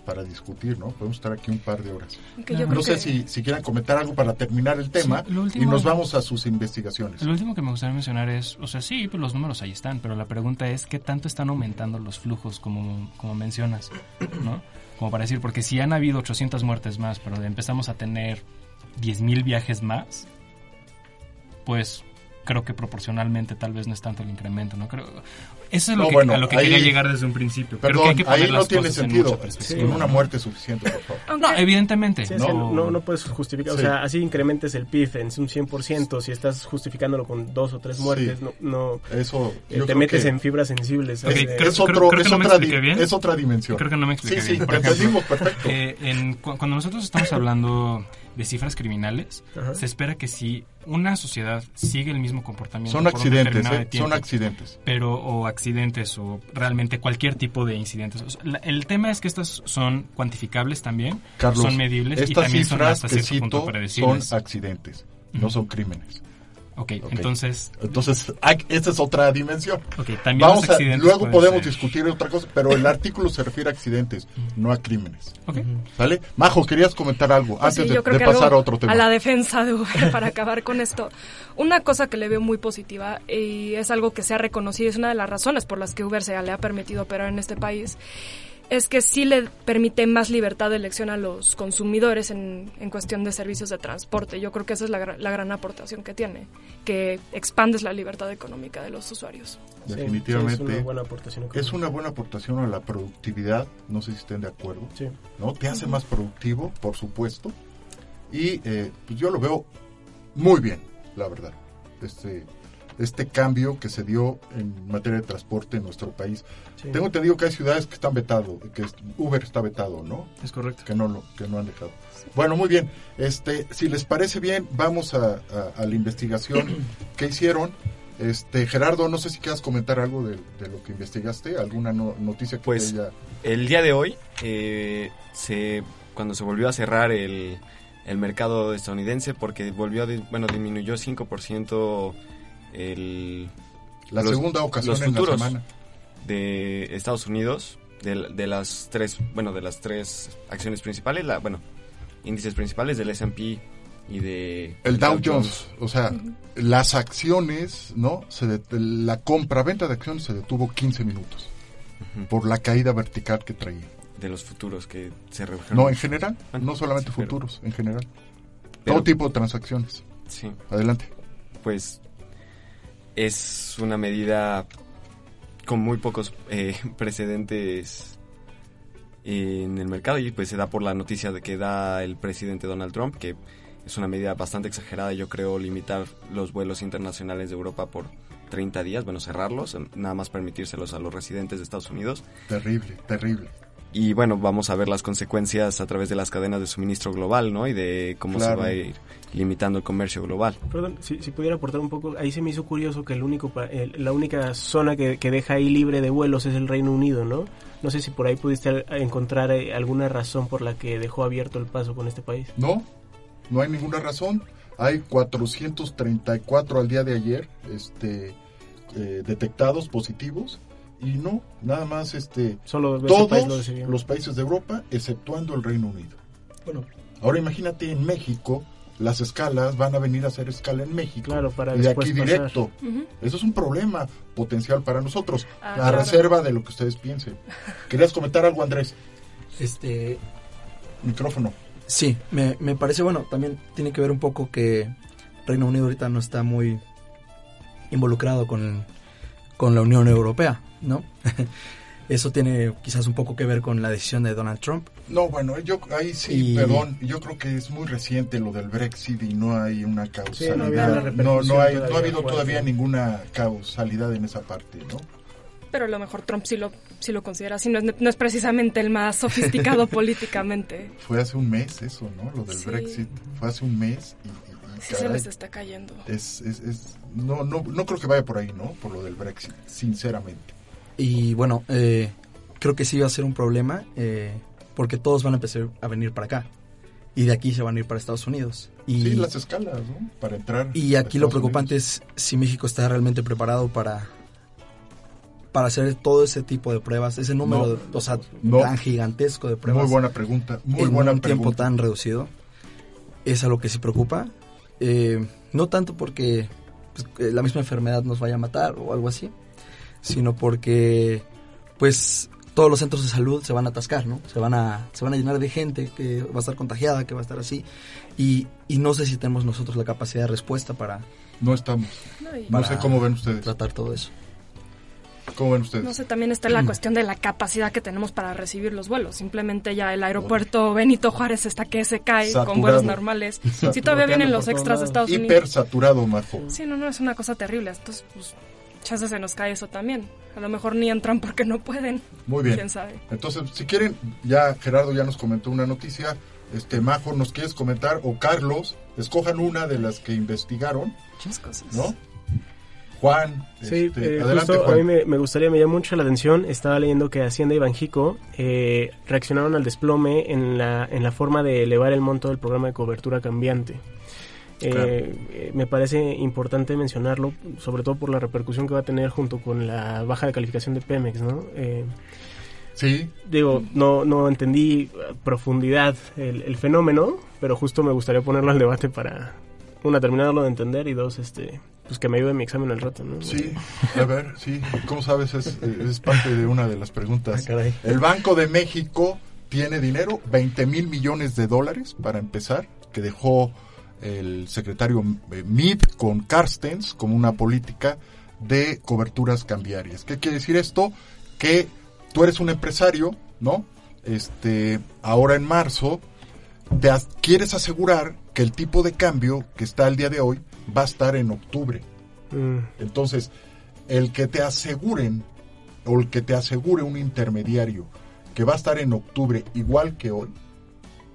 para discutir, ¿no? Podemos estar aquí un par de horas. Okay, no sé que... si, si quieran comentar algo para terminar el tema sí, último, y nos vamos a sus investigaciones. Lo último que me gustaría mencionar es, o sea, sí, pues los números ahí están, pero la pregunta es qué tanto están aumentando los flujos como, como mencionas, ¿no? Como para decir, porque si han habido 800 muertes más, pero empezamos a tener 10.000 viajes más, pues creo que proporcionalmente tal vez no es tanto el incremento, ¿no? Creo eso es lo no, que, bueno, a lo que ahí, quería llegar desde un principio. Perdón, creo que hay que poner ahí no las tiene cosas sentido. En sí. Con una muerte suficiente, por favor. No, evidentemente. Sí, no. no, no puedes justificar, sí. o sea, así incrementes el PIB en un 100%, si estás justificándolo con dos o tres muertes, no, no Eso, eh, te metes en fibras sensibles. Okay, es, es, otro, creo, creo es, otra, es, otra, dimensión. Creo que no me expliqué sí, bien. Sí, Por ejemplo, perfecto. Eh, en, cuando nosotros estamos hablando de cifras criminales, Ajá. se espera que si una sociedad sigue el mismo comportamiento son accidentes, eh, tiempo, son accidentes, pero o accidentes o realmente cualquier tipo de incidentes. O sea, la, el tema es que estas son cuantificables también, Carlos, son medibles estas y también cifras son hasta cierto punto predecibles. Son accidentes, no son crímenes. Okay, ok, entonces... Entonces, esta es otra dimensión. Okay, también Vamos los accidentes a, luego podemos ser. discutir otra cosa, pero el artículo se refiere a accidentes, no a crímenes. Okay. ¿Sale? Majo, querías comentar algo pues antes sí, de, de pasar a otro tema. A la defensa de Uber, para acabar con esto. Una cosa que le veo muy positiva y es algo que se ha reconocido, es una de las razones por las que Uber se le ha permitido operar en este país, es que sí le permite más libertad de elección a los consumidores en, en cuestión de servicios de transporte. Yo creo que esa es la, la, gran aportación que tiene, que expandes la libertad económica de los usuarios. Definitivamente. Sí, es, una buena aportación es una buena aportación a la productividad, no sé si estén de acuerdo. Sí. ¿no? Te hace más productivo, por supuesto. Y eh, pues yo lo veo muy bien, la verdad. Este, este cambio que se dio en materia de transporte en nuestro país. Sí. Tengo entendido que hay ciudades que están vetado, que Uber está vetado, ¿no? Es correcto. Que no lo, que no han dejado. Bueno, muy bien. Este, si les parece bien, vamos a, a, a la investigación que hicieron. Este, Gerardo, no sé si quieras comentar algo de, de lo que investigaste, alguna no, noticia que pues, haya... El día de hoy, eh, se, cuando se volvió a cerrar el, el mercado estadounidense, porque volvió, a, bueno, disminuyó 5% el, la los, segunda ocasión los futuros en la semana de Estados Unidos de, de, las tres bueno de las tres acciones principales la bueno índices principales del S&P y de el Dow, Dow Jones. Jones. o sea uh -huh. las acciones no se de, la compra venta de acciones se detuvo 15 minutos uh -huh. por la caída vertical que traía de los futuros que se redujeron no en general bueno, no solamente sí, futuros en general pero, todo tipo de transacciones sí adelante pues es una medida con muy pocos eh, precedentes en el mercado y pues se da por la noticia de que da el presidente Donald Trump que es una medida bastante exagerada yo creo limitar los vuelos internacionales de Europa por 30 días, bueno cerrarlos, nada más permitírselos a los residentes de Estados Unidos. Terrible, terrible. Y bueno, vamos a ver las consecuencias a través de las cadenas de suministro global, ¿no? Y de cómo claro. se va a ir limitando el comercio global. Perdón, si, si, pudiera aportar un poco, ahí se me hizo curioso que el único el, la única zona que, que, deja ahí libre de vuelos es el Reino Unido, ¿no? No sé si por ahí pudiste encontrar eh, alguna razón por la que dejó abierto el paso con este país. No, no hay ninguna razón. hay 434 al día de ayer este, eh, detectados positivos y no, nada más este, Solo todos país lo los países de Europa, exceptuando el Reino Unido. Bueno, Ahora imagínate en México, las escalas van a venir a hacer escala en México Claro, para y de aquí pasar. directo. Eso es un problema potencial para nosotros, Ah, a claro. reserva de lo que ustedes piensen. ¿Querías comentar algo, Andrés? este, Micrófono. Sí, me, me parece bueno. También tiene que ver un poco que Reino Unido ahorita no está muy involucrado con, con la Unión Europea, ¿no? Eso tiene quizás un poco que ver con la decisión de Donald Trump. No, bueno, yo ahí sí, Y- perdón, yo creo que es muy reciente lo del Brexit y no hay una Sí, no causalidad. una no, no, hay, no ha habido todavía ninguna causalidad en esa parte, ¿no? Pero a lo mejor Trump sí lo, sí lo considera así. No es, no es precisamente el más sofisticado políticamente. Fue hace un mes eso, ¿no? Lo del Sí. Brexit. Fue hace un mes Sí se les está cayendo. es, es, es- no, no, no creo que vaya por ahí, ¿no? Por lo del Brexit, sinceramente. Y bueno, eh, creo que sí va a ser un problema eh, porque todos van a empezar a venir para acá. Y de aquí se van a ir para Estados Unidos. Y, sí, las escalas, ¿no? Para entrar. y a aquí lo preocupante Unidos. es si México está realmente preparado para para hacer todo ese tipo de pruebas, ese número, No. o sea, No. tan gigantesco de pruebas. Muy buena pregunta, muy en buena un tiempo pregunta. tan reducido. Es algo que sí preocupa. Eh, no tanto porque pues, la misma enfermedad nos vaya a matar o algo así, sino porque pues todos los centros de salud se van a atascar, ¿no? Se van a, se van a llenar de gente que va a estar contagiada, que va a estar así. Y, y no sé si tenemos nosotros la capacidad de respuesta para, No estamos. No sé cómo ven ustedes. tratar todo eso. ¿Cómo ven ustedes? No sé, también está la cuestión de la capacidad que tenemos para recibir los vuelos. Simplemente ya el aeropuerto Benito Juárez está que se cae con vuelos normales. Si todavía vienen los extras de. Estados Unidos. Hiper saturado, Majo. Sí, no, no, es una cosa terrible. Entonces, pues, chance se nos cae eso también. A lo mejor ni entran porque no pueden. Muy bien. ¿Quién sabe? Entonces, si quieren, ya Gerardo ya nos comentó una noticia. Este, Majo, ¿nos quieres comentar? O Carlos, escojan una de las que investigaron, Muchas cosas. ¿no? Juan, Sí, este, eh, adelante, justo Juan. a mí me, me gustaría, me llama mucho la atención, estaba leyendo que Hacienda y Banjico eh, reaccionaron al desplome en la, en la forma de elevar el monto del programa de cobertura cambiante. Eh, Claro. eh, me parece importante mencionarlo, sobre todo por la repercusión que va a tener junto con la baja de calificación de Pemex, ¿no? Eh, Sí, digo, no, no entendí a profundidad el, el fenómeno, pero justo me gustaría ponerlo al debate para, una, terminarlo de entender y dos, este, pues que me ayude en mi examen al rato, ¿no? sí, a ver, sí, ¿cómo sabes? Es, es parte de una de las preguntas. Ah, caray. El Banco de México tiene dinero, 20 mil millones de dólares para empezar, que dejó el secretario eh, Mead con Carstens como una política de coberturas cambiarias. ¿Qué quiere decir esto? Que tú eres un empresario, ¿no? Este, ahora en marzo, te as- quieres asegurar que el tipo de cambio que está al día de hoy va a estar en octubre. Mm, Entonces, el que te aseguren o el que te asegure un intermediario que va a estar en octubre igual que hoy,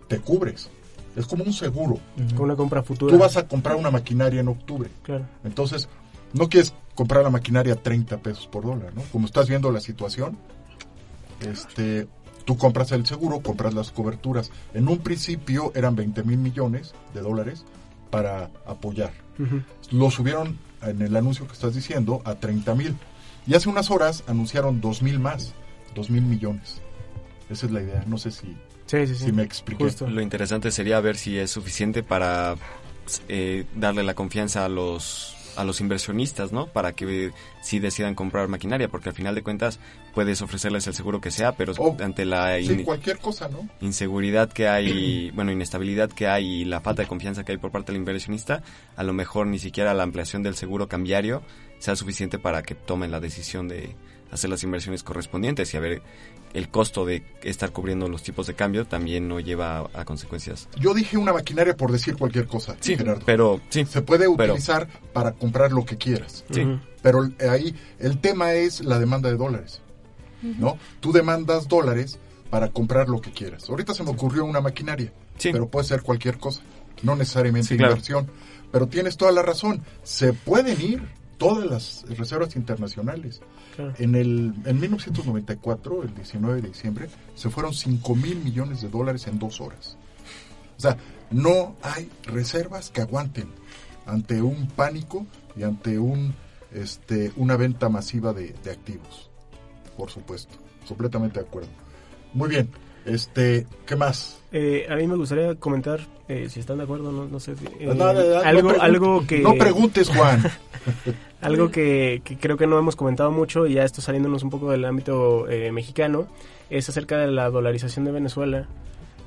te cubres. Es como un seguro. con una compra futura. Tú vas a comprar una maquinaria en octubre. Claro. Entonces, no quieres comprar la maquinaria a 30 pesos por dólar, ¿no? Como estás viendo la situación, este, tú compras el seguro, compras las coberturas. En un principio eran 20 mil millones de dólares para apoyar. Lo subieron en el anuncio que estás diciendo a 30 mil. Y hace unas horas anunciaron 2 mil más, 2 mil millones. Esa es la idea. No sé si, Sí, sí, sí. si me expliqué. Justo. Lo interesante sería ver si es suficiente para eh, darle la confianza a los a los inversionistas, ¿no? Para que si decidan comprar maquinaria, porque al final de cuentas puedes ofrecerles el seguro que sea, pero Oh, ante la Sí, in- cualquier cosa, ¿no? inseguridad que hay, bueno, inestabilidad que hay y la falta de confianza que hay por parte del inversionista, a lo mejor ni siquiera la ampliación del seguro cambiario sea suficiente para que tomen la decisión de hacer las inversiones correspondientes y a ver el costo de estar cubriendo los tipos de cambio también no lleva a, a consecuencias. Yo dije una maquinaria por decir cualquier cosa, Sí, Gerardo. pero sí, Se puede pero- utilizar para comprar lo que quieras. sí. Pero ahí el tema es la demanda de dólares. ¿No? Tú demandas dólares para comprar lo que quieras. Ahorita se me ocurrió una maquinaria, Sí. pero puede ser cualquier cosa, no necesariamente Sí, claro. inversión. Pero tienes toda la razón, se pueden ir todas las reservas internacionales. Claro. En el en 1994, el 19 de diciembre, se fueron 5 mil millones de dólares en dos horas. sea, no hay reservas que aguanten ante un pánico y ante un este una venta masiva de, de activos. Por supuesto, completamente de acuerdo. Muy bien, este, ¿qué más? Eh, a mí me gustaría comentar, eh, si están de acuerdo, no, no sé. eh, No, no, no, algo, algo que... no preguntes, Juan. algo que, que creo que no hemos comentado mucho, y ya esto saliéndonos un poco del ámbito eh, mexicano, es acerca de la dolarización de Venezuela.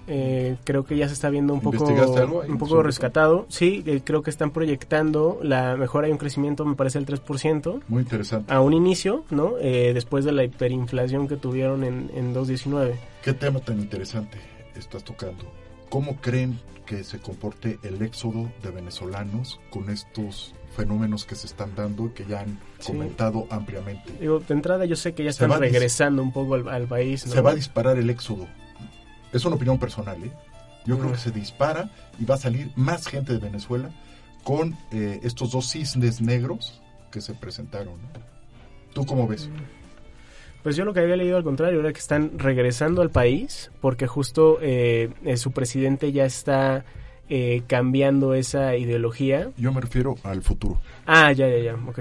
Eh, creo que ya se está viendo un poco, ¿Investigaste algo ahí un poco rescatado. Sí, eh, creo que están proyectando, la mejor hay un crecimiento, me parece, del 3%. Muy interesante. A un inicio, ¿no? Eh, después de la hiperinflación que tuvieron en, en 2.19. ¿Qué tema tan interesante estás tocando? ¿Cómo creen que se comporte el éxodo de venezolanos con estos fenómenos que se están dando que ya han Sí. comentado ampliamente? Digo, de entrada yo sé que ya Se están regresando un poco al, al país. ¿no? Se va a disparar el éxodo. Es una opinión personal, ¿eh? Yo creo que se dispara y va a salir más gente de Venezuela con eh, estos dos cisnes negros que se presentaron. ¿no? ¿Tú cómo ves? Pues yo lo que había leído al contrario era que están regresando al país porque justo eh, eh, su presidente ya está eh, cambiando esa ideología. Yo me refiero al futuro. Ah, ya, ya, ya, ok.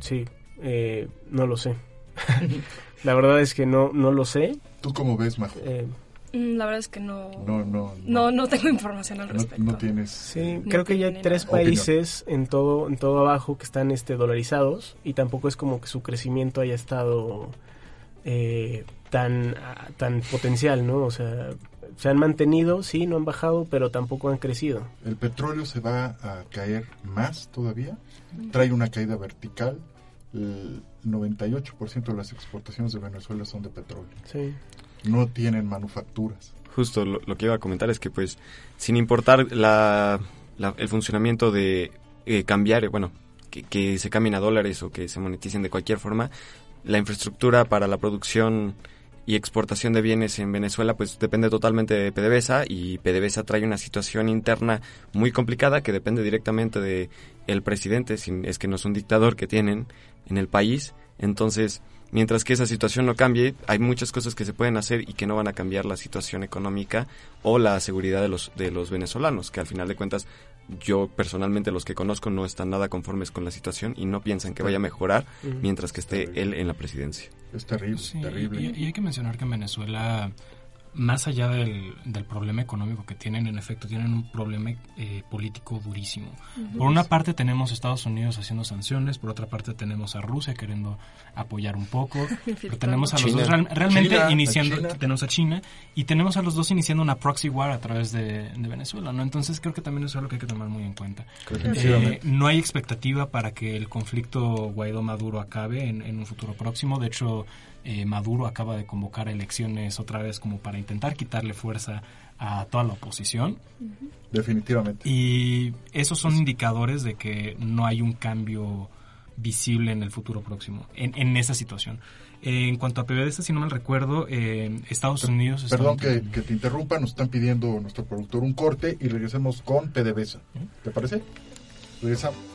Sí, eh, no lo sé. La verdad es que no, no lo sé. ¿Tú cómo ves, Majo? Eh, Mm, La verdad es que no. No, no. No, no tengo información al respecto. no tienes. Sí, No creo que ya hay tres países en todo en todo abajo que están este dolarizados y tampoco es como que su crecimiento haya estado eh, tan ah, tan potencial, ¿no? O sea, se han mantenido, sí, no han bajado, pero tampoco han crecido. El petróleo se va a caer más todavía. Trae una caída vertical. El 98% de las exportaciones de Venezuela son de petróleo. Sí. No tienen manufacturas. Justo lo, lo que iba a comentar es que pues sin importar la, la- el funcionamiento de eh, cambiar, bueno, que, que se cambien a dólares o que se moneticen de cualquier forma, la infraestructura para la producción y exportación de bienes en Venezuela pues depende totalmente de PDVSA y PDVSA trae una situación interna muy complicada que depende directamente de el presidente, si es que no es un dictador que tienen en el país. Entonces, mientras que esa situación no cambie, hay muchas cosas que se pueden hacer y que no van a cambiar la situación económica o la seguridad de los de los venezolanos, que al final de cuentas yo personalmente los que conozco no están nada conformes con la situación y no piensan que vaya a mejorar mientras que esté él en la presidencia. Es terrible, Sí, Y, y hay que mencionar que en Venezuela, más allá del, del problema económico que tienen, en efecto, tienen un problema eh, político durísimo. Por una parte tenemos a Estados Unidos haciendo sanciones, por otra parte tenemos a Rusia queriendo apoyar un poco, pero tenemos a los China. dos real- realmente China, a iniciando, China. tenemos a China y tenemos a los dos iniciando una proxy war a través de, de Venezuela, ¿no? Entonces creo que también eso es algo que hay que tomar muy en cuenta. Eh, no hay expectativa para que el conflicto Guaidó-Maduro acabe en, en un futuro próximo. De hecho, eh, Maduro acaba de convocar elecciones otra vez como para intentar quitarle fuerza a toda la oposición. Definitivamente. Y esos son indicadores de que no hay un cambio visible en el futuro próximo, en, en esa situación. Eh, en cuanto a PDVSA, si no mal recuerdo, eh, Estados Unidos... Perdón que, que te interrumpa, nos están pidiendo nuestro productor un corte y regresemos con PDVSA. ¿Te parece? Regresamos.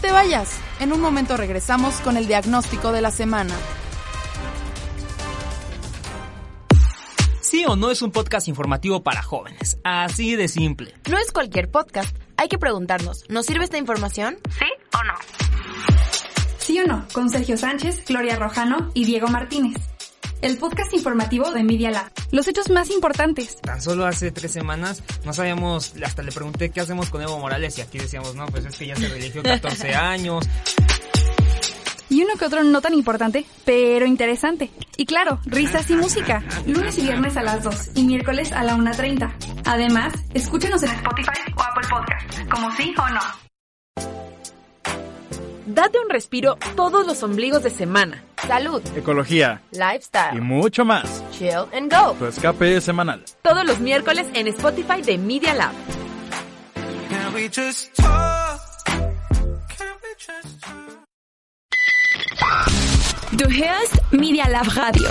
Te vayas. En un momento regresamos con el diagnóstico de la semana. Sí o no es un podcast informativo para jóvenes. Así de simple. No es cualquier podcast. Hay que preguntarnos, ¿nos sirve esta información? ¿Sí o no? Sí o no, con Sergio Sánchez, Gloria Rojano y Diego Martínez. El podcast informativo de Media Lab. Los hechos más importantes. Tan solo hace tres semanas no sabíamos, hasta le pregunté qué hacemos con Evo Morales y aquí decíamos, no, pues es que ya se religió 14 años. Y uno que otro no tan importante, pero interesante. Y claro, risas y música. Lunes y viernes a las 2 y miércoles a la 1.30. Además, escúchanos en Spotify o Apple Podcast, como sí o no. Date un respiro todos los ombligos de semana. Salud, Ecología y lifestyle, mucho más. chill and go. Tu escape semanal. Todos los miércoles en Spotify de Media Lab. Du hörst Media Lab Radio.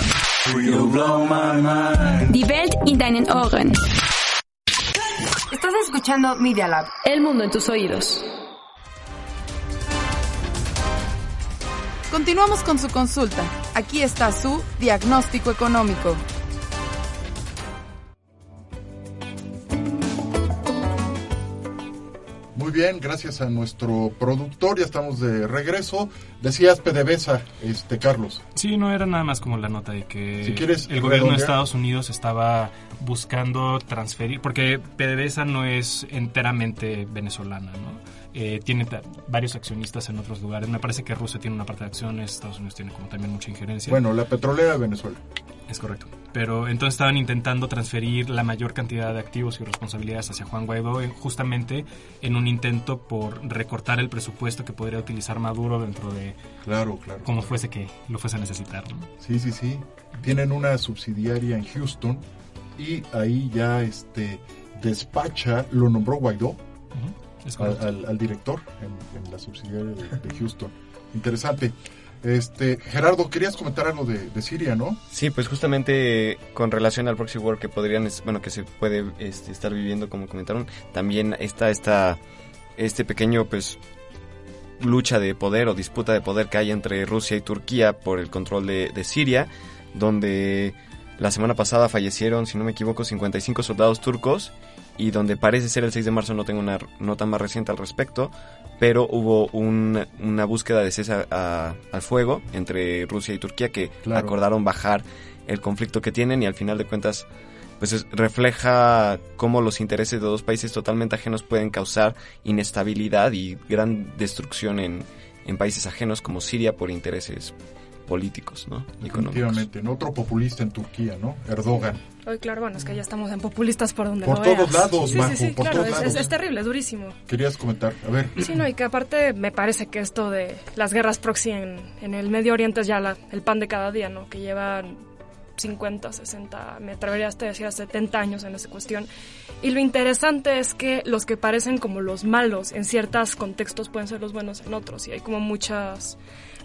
Die Welt in deinen Ohren. Estás escuchando Media Lab. El mundo en tus oídos. Continuamos con su consulta. Aquí está su diagnóstico económico. Muy bien, gracias a nuestro productor, ya estamos de regreso. Decías PDVSA, este Carlos. Sí, no era nada más como la nota de que Si quieres el gobierno de. Estados Unidos estaba buscando transferir, porque PDVSA no es enteramente venezolana, ¿no? Eh, tiene varios accionistas en otros lugares. Me parece que Rusia tiene una parte de acciones, Estados Unidos tiene como también mucha injerencia. Bueno, la petrolera de Venezuela. Es correcto. Pero entonces estaban intentando transferir la mayor cantidad de activos y responsabilidades hacia Juan Guaidó, justamente en un intento por recortar el presupuesto que podría utilizar Maduro dentro de Claro, claro. como fuese que lo fuese a necesitar. ¿no? Sí, sí, sí. Tienen una subsidiaria en Houston y ahí ya este despacha, lo nombró Guaidó al, correcto. al- al director en, en la subsidiaria de, de Houston. Interesante. Este Gerardo, querías comentar algo de, de Siria, ¿no? Sí, pues justamente con relación al proxy war que podrían, es- bueno, que se puede este, estar viviendo, como comentaron, también está esta, este pequeño, pues, lucha de poder o disputa de poder que hay entre Rusia y Turquía por el control de, de Siria, donde la semana pasada fallecieron, si no me equivoco, 55 soldados turcos y donde parece ser el 6 de marzo, no tengo una nota más reciente al respecto, pero hubo un- una búsqueda de cese a- al fuego entre Rusia y Turquía que Claro. acordaron bajar el conflicto que tienen y al final de cuentas pues es- refleja cómo los intereses de dos países totalmente ajenos pueden causar inestabilidad y gran destrucción en, en países ajenos como Siria por intereses políticos, ¿no? Económicos. Definitivamente. ¿no? Otro populista en Turquía, ¿no? Erdogan. Ay, claro, bueno, es que ya estamos en populistas por donde Por lo todos veas. lados, sí, sí, Majo, sí, por claro, todos es, es- lados. es terrible, es durísimo. Querías comentar. A ver. Sí, no, y que aparte me parece que esto de las guerras proxy en, en el Medio Oriente es ya la- el pan de cada día, ¿no? Que llevan 50, 60, me atrevería hasta a decir a 70 años en esa cuestión. Y lo interesante es que los que parecen como los malos en ciertos contextos pueden ser los buenos en otros. Y hay como muchas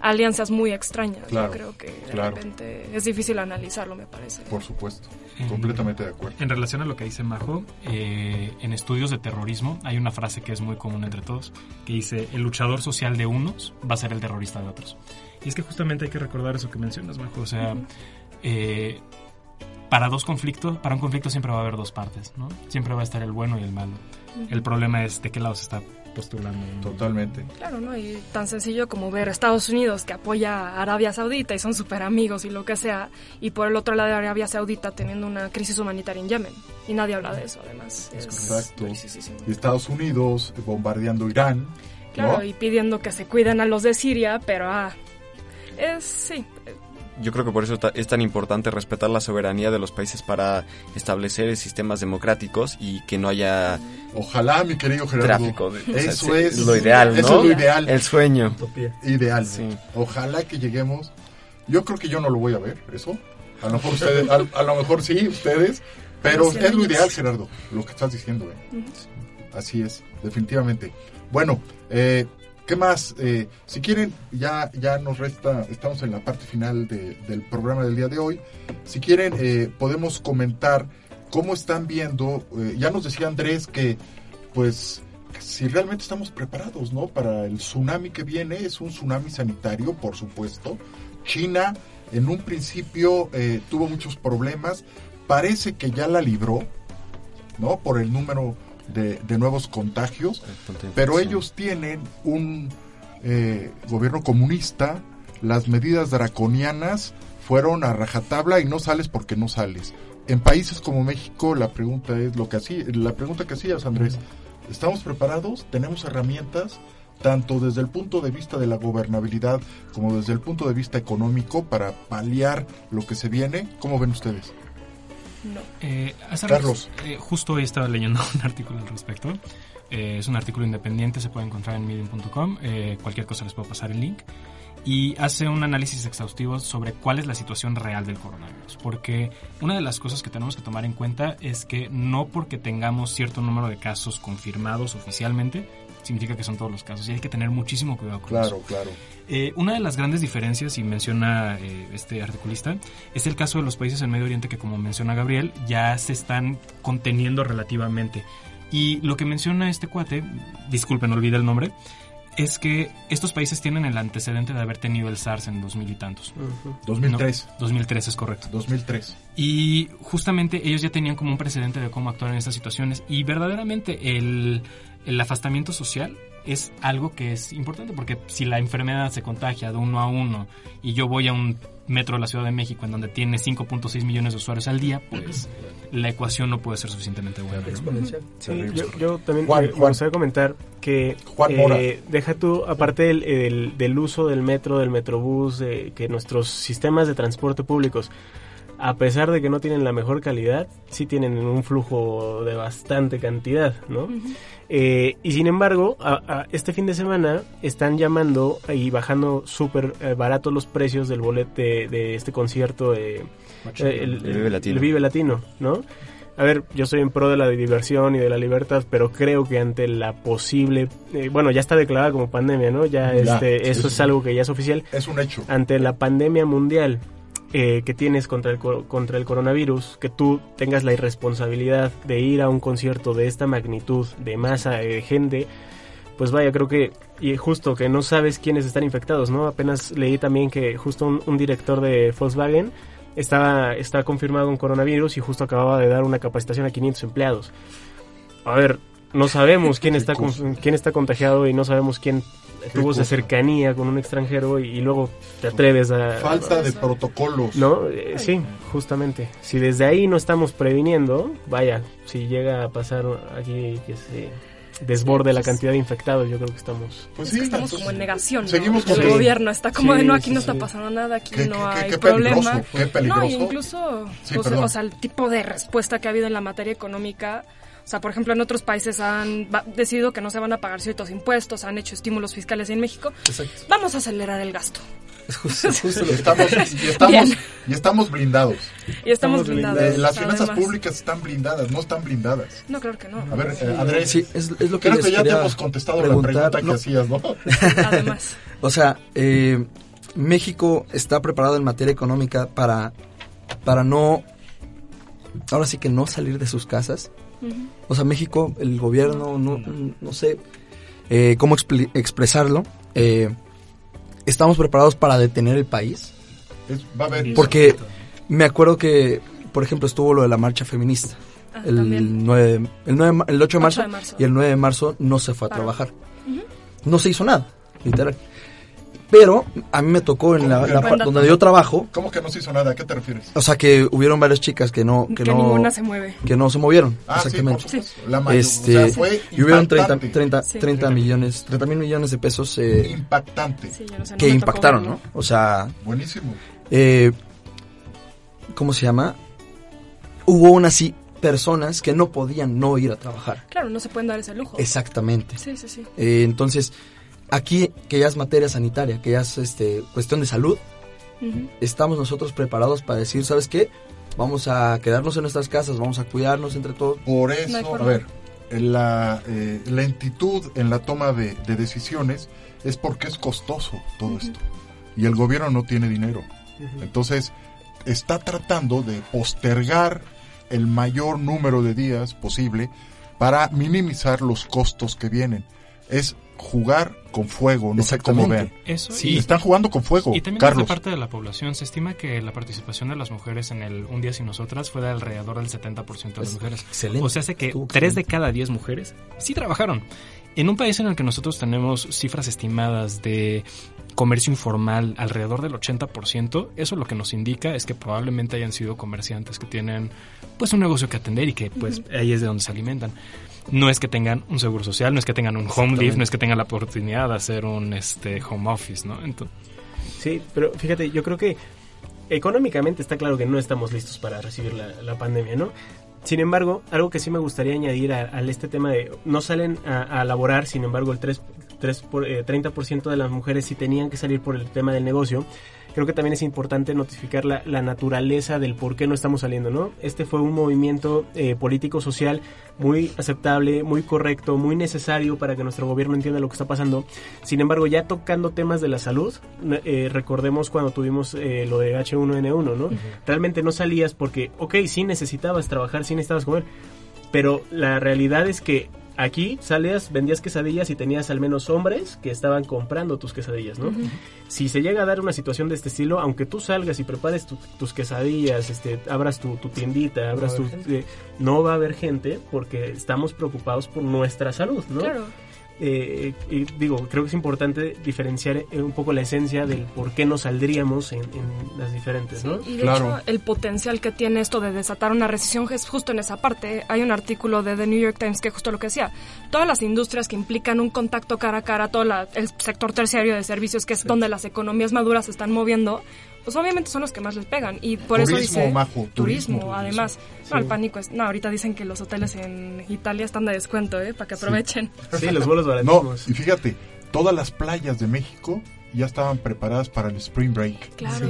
alianzas muy extrañas. Claro, Yo creo que de claro. repente es difícil analizarlo, me parece. Por supuesto. En- Completamente de acuerdo. En relación a lo que dice Majo, eh, en estudios de terrorismo hay una frase que es muy común entre todos, que dice, el luchador social de unos va a ser el terrorista de otros. Y es que justamente hay que recordar eso que mencionas, Majo. O sea, eh, para dos conflictos, para un conflicto siempre va a haber dos partes, ¿no? Siempre va a estar el bueno y el malo. El problema es de qué lado se está postulando. Totalmente. Claro, ¿no? Y tan sencillo como ver Estados Unidos que apoya a Arabia Saudita y son súper amigos y lo que sea, y por el otro lado de Arabia Saudita teniendo una crisis humanitaria en Yemen. Y nadie habla de eso, además. Es Exacto. Y Estados Unidos bombardeando Irán. Claro, ¿no? y pidiendo que se cuiden a los de Siria, pero ah, es, sí, Yo creo que por eso ta- es tan importante respetar la soberanía de los países para establecer sistemas democráticos y que no haya Ojalá, mi querido Gerardo. tráfico. de- o sea, Eso es lo ideal, ¿no? Eso es lo ideal. El sueño. Ideal. Sí. Ojalá que lleguemos. Yo creo que yo no lo voy a ver, eso. A lo mejor ustedes, a, a lo mejor sí, ustedes. Pero es lo ideal, Gerardo, lo que estás diciendo. ¿eh? Así es, definitivamente. Bueno, eh, ¿qué más? Eh, si quieren, ya, ya nos resta, estamos en la parte final de- del programa del día de hoy. Si quieren, eh, podemos comentar cómo están viendo. eh, ya nos decía Andrés que, pues, si realmente estamos preparados, ¿no? Para el tsunami que viene, es un tsunami sanitario, por supuesto. China, en un principio, eh, tuvo muchos problemas. Parece que ya la libró, ¿no? Por el número de, de nuevos contagios. Pero ellos tienen un eh, gobierno comunista, las medidas draconianas fueron a rajatabla y no sales porque no sales. En países como México la pregunta es lo que hacía, la pregunta que hacías Andrés, ¿estamos preparados? ¿Tenemos herramientas? tanto desde el punto de vista de la gobernabilidad como desde el punto de vista económico para paliar lo que se viene. ¿Cómo ven ustedes? No. Eh, hace Carlos. eh, justo hoy estaba leyendo un artículo al respecto. Eh, es un artículo independiente, se puede encontrar en medium.com. Eh, cualquier cosa les puedo pasar el link. Y hace un análisis exhaustivo sobre cuál es la situación real del coronavirus. Porque una de las cosas que tenemos que tomar en cuenta es que no porque tengamos cierto número de casos confirmados oficialmente, significa que son todos los casos. Y hay que tener muchísimo cuidado con eso. Claro, claro. Eh, una de las grandes diferencias, y menciona eh, este articulista, es el caso de los países en Medio Oriente que, como menciona Gabriel, ya se están conteniendo relativamente. Y lo que menciona este cuate, disculpen, olvidé el nombre, es que estos países tienen el antecedente de haber tenido el SARS en dos mil y tantos. 2003. 2003 es correcto. 2003. Y justamente ellos ya tenían como un precedente de cómo actuar en estas situaciones y verdaderamente el, el afastamiento social es algo que es importante porque si la enfermedad se contagia de uno a uno y yo voy a un metro de la Ciudad de México en donde tiene 5.6 millones de usuarios al día, pues la ecuación no puede ser suficientemente buena. Sí, yo, yo, también me gustaría comentar que eh, deja tú, aparte del, del, del, uso del metro, del metrobús, de, que nuestros sistemas de transporte públicos a pesar de que no tienen la mejor calidad, sí tienen un flujo de bastante cantidad, ¿no? eh, y sin embargo, a, a este fin de semana están llamando y bajando súper eh, baratos los precios del boleto de, de, este concierto, de, eh, el, el, Vive Latino. el Vive Latino, ¿no? A ver, yo soy en pro de la diversión y de la libertad, pero creo que ante la posible, eh, bueno, ya está declarada como pandemia, ¿no? Ya, Ya, este, sí, eso sí. es algo que ya es oficial. Es un hecho. Ante la pandemia mundial eh, que tienes contra el, contra el coronavirus, que tú tengas la irresponsabilidad de ir a un concierto de esta magnitud, de masa de gente, pues vaya, creo que, y justo que no sabes quiénes están infectados, ¿no? Apenas leí también que justo un, un director de Volkswagen estaba, está confirmado con coronavirus y justo acababa de dar una capacitación a 500 empleados. A ver, no sabemos quién está, con- quién está contagiado y no sabemos quién tuvo esa cosa. cercanía con un extranjero y, y luego te atreves a... Falta de protocolos. ¿No? Eh, sí, justamente. Si desde ahí no estamos previniendo, vaya, si llega a pasar aquí que se desborde la cantidad de infectados, yo creo que estamos... Pues Es que estamos como en negación. ¿no? seguimos el gobierno está como Sí, de no, aquí sí, no está sí. pasando nada, aquí Qué- no qué- hay qué problema. peligroso, qué peligroso. No, incluso, Sí, o, sea, perdón. o sea, el tipo de respuesta que ha habido en la materia económica. O sea, por ejemplo, en otros países han decidido que no se van a pagar ciertos impuestos, han hecho estímulos fiscales en México. Vamos a acelerar el gasto. Y estamos, y, estamos, Bien. y estamos blindados. Y estamos blindados, Eh, las finanzas además. públicas están blindadas, no están blindadas. No, creo que no. A ver, eh, Andrés, Sí, es, es lo que creo que ya te hemos contestado preguntar. la pregunta que No. hacías, ¿no? Además. O sea, eh, México está preparado en materia económica para, para no, ahora sí que no salir de sus casas. O sea, México, el gobierno, no, no sé eh, cómo expresarlo. eh, estamos preparados para detener el país. Es- va a haber Porque me acuerdo que, por ejemplo, estuvo lo de la marcha feminista. Ah, el, también. 9, el, 9 de ma- el 8 de 8 marzo, de marzo. y el 9 de marzo no se fue a trabajar. No se hizo nada, literal. Pero a mí me tocó en la, ¿Cómo que la no? pa- donde yo trabajo, ¿Cómo que no se hizo nada? ¿A qué te refieres? o sea que hubieron varias chicas que no que, Que no ninguna se mueve. que no se movieron, Ah, sí, exactamente. por supuesto. La mayor- este, o sea, fue y hubieron 30, impactante. 30, Sí. 30 millones, 30 mil millones de pesos eh, Impactante. Sí, yo no sé, no que impactaron, verlo. ¿no? O sea, Buenísimo. eh, ¿cómo se llama? Hubo aún así personas que no podían no ir a trabajar. Claro, no se pueden dar ese lujo. Exactamente. Sí, sí, sí. Eh, entonces, aquí que ya es materia sanitaria, que ya es este, cuestión de salud, estamos nosotros preparados para decir, ¿sabes qué? Vamos a quedarnos en nuestras casas, vamos a cuidarnos entre todos. Por No eso, a forma. ver, la eh, lentitud en la toma de, de decisiones es porque es costoso todo esto. Y el gobierno no tiene dinero. Entonces, está tratando de postergar el mayor número de días posible para minimizar los costos que vienen. Es jugar con fuego, no sé cómo vean. Eso Sí, y- están jugando con fuego, Y también Carlos. parte de la población se estima que la participación de las mujeres en el Un Día Sin Nosotras fue de alrededor del 70% de las Es mujeres. excelente, O sea, hace que estuvo 3 de excelente. cada 10 mujeres sí trabajaron. En un país en el que nosotros tenemos cifras estimadas de comercio informal alrededor del 80%, eso lo que nos indica es que probablemente hayan sido comerciantes que tienen pues un negocio que atender y que pues ahí es de donde se alimentan. No es que tengan un seguro social, no es que tengan un home leave, no es que tengan la oportunidad de hacer un este home office, ¿no? Entonces, Sí, pero fíjate, yo creo que económicamente está claro que no estamos listos para recibir la, la pandemia, ¿no? Sin embargo, algo que sí me gustaría añadir a, a este tema de no salen a, a laborar, sin embargo el 3, 3 por, eh, 30% de las mujeres sí tenían que salir por el tema del negocio. Creo que también es importante notificar la, la naturaleza del por qué no estamos saliendo, ¿no? Este fue un movimiento eh, político-social muy aceptable, muy correcto, muy necesario para que nuestro gobierno entienda lo que está pasando. Sin embargo, ya tocando temas de la salud, eh, recordemos cuando tuvimos eh, lo de H1N1, ¿no? Realmente no salías porque, ok, sí necesitabas trabajar, sí necesitabas comer, pero la realidad es que aquí salías, vendías quesadillas y tenías al menos hombres que estaban comprando tus quesadillas, ¿no? Si se llega a dar una situación de este estilo, aunque tú salgas y prepares tus quesadillas, este, abras tu, tiendita, abras tu... Eh, no va a haber gente porque estamos preocupados por nuestra salud, ¿no? Claro eh, y digo, creo que es importante diferenciar eh, un poco la esencia del por qué nos saldríamos en, las diferentes, ¿no? y de hecho, el potencial que tiene esto de desatar una recesión es justo en esa parte. Hay un artículo de The New York Times que justo lo que decía. Todas las industrias que implican un contacto cara a cara, todo el sector terciario de servicios, que es donde las economías maduras se están moviendo, pues obviamente son los que más les pegan. Y por eso dice... Majo, turismo, turismo, además. No, el pánico es... No, ahorita dicen que los hoteles en Italia están de descuento, ¿eh? Para que aprovechen. Sí, los vuelos baratísimos. No, y fíjate, todas las playas de México ya estaban preparadas para el Spring Break. Claro,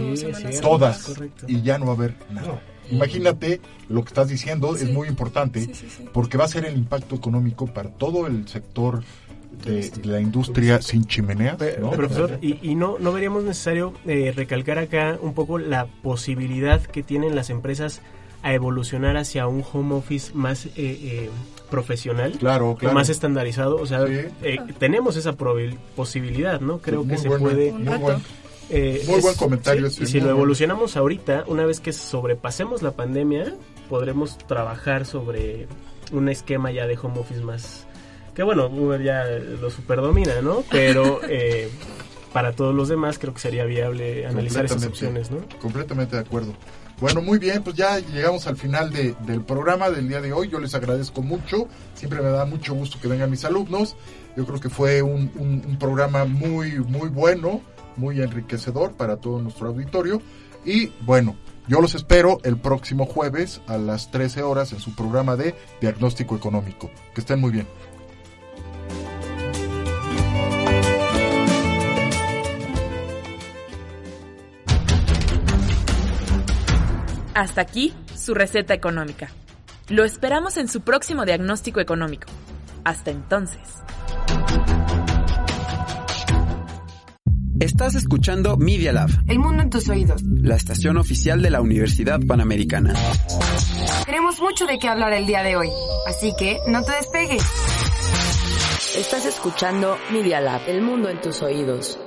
todas. Y ya no va a haber nada. Imagínate lo que estás diciendo, es muy importante, porque va a ser el impacto económico para todo el sector de, la industria sin chimenea. ¿no? Profesor, y, no, no veríamos necesario eh, recalcar acá un poco la posibilidad que tienen las empresas a evolucionar hacia un home office más eh, eh, profesional, claro, más estandarizado. O sea, tenemos esa posibilidad, ¿no? Creo que se puede. Muy buen, muy buen comentario. y si lo evolucionamos ahorita, una vez que sobrepasemos la pandemia, podremos trabajar sobre un esquema ya de home office más que bueno, Uber ya lo superdomina, ¿no? Pero eh, para todos los demás creo que sería viable analizar esas opciones, ¿no? Completamente de acuerdo. Bueno, muy bien, pues ya llegamos al final del programa del día de hoy. Yo les agradezco mucho. Siempre me da mucho gusto que vengan mis alumnos. Yo creo que fue un, un programa muy, muy bueno, muy enriquecedor para todo nuestro auditorio. Y bueno, yo los espero el próximo jueves a las 13 horas en su programa de diagnóstico económico. Que estén muy bien. Hasta aquí su receta económica. Lo esperamos en su próximo diagnóstico económico. Hasta entonces. Estás escuchando Media Lab. El mundo en tus oídos. La estación oficial de la Universidad Panamericana. Tenemos mucho de qué hablar el día de hoy, así que no te despegues. Estás escuchando Media Lab. El mundo en tus oídos.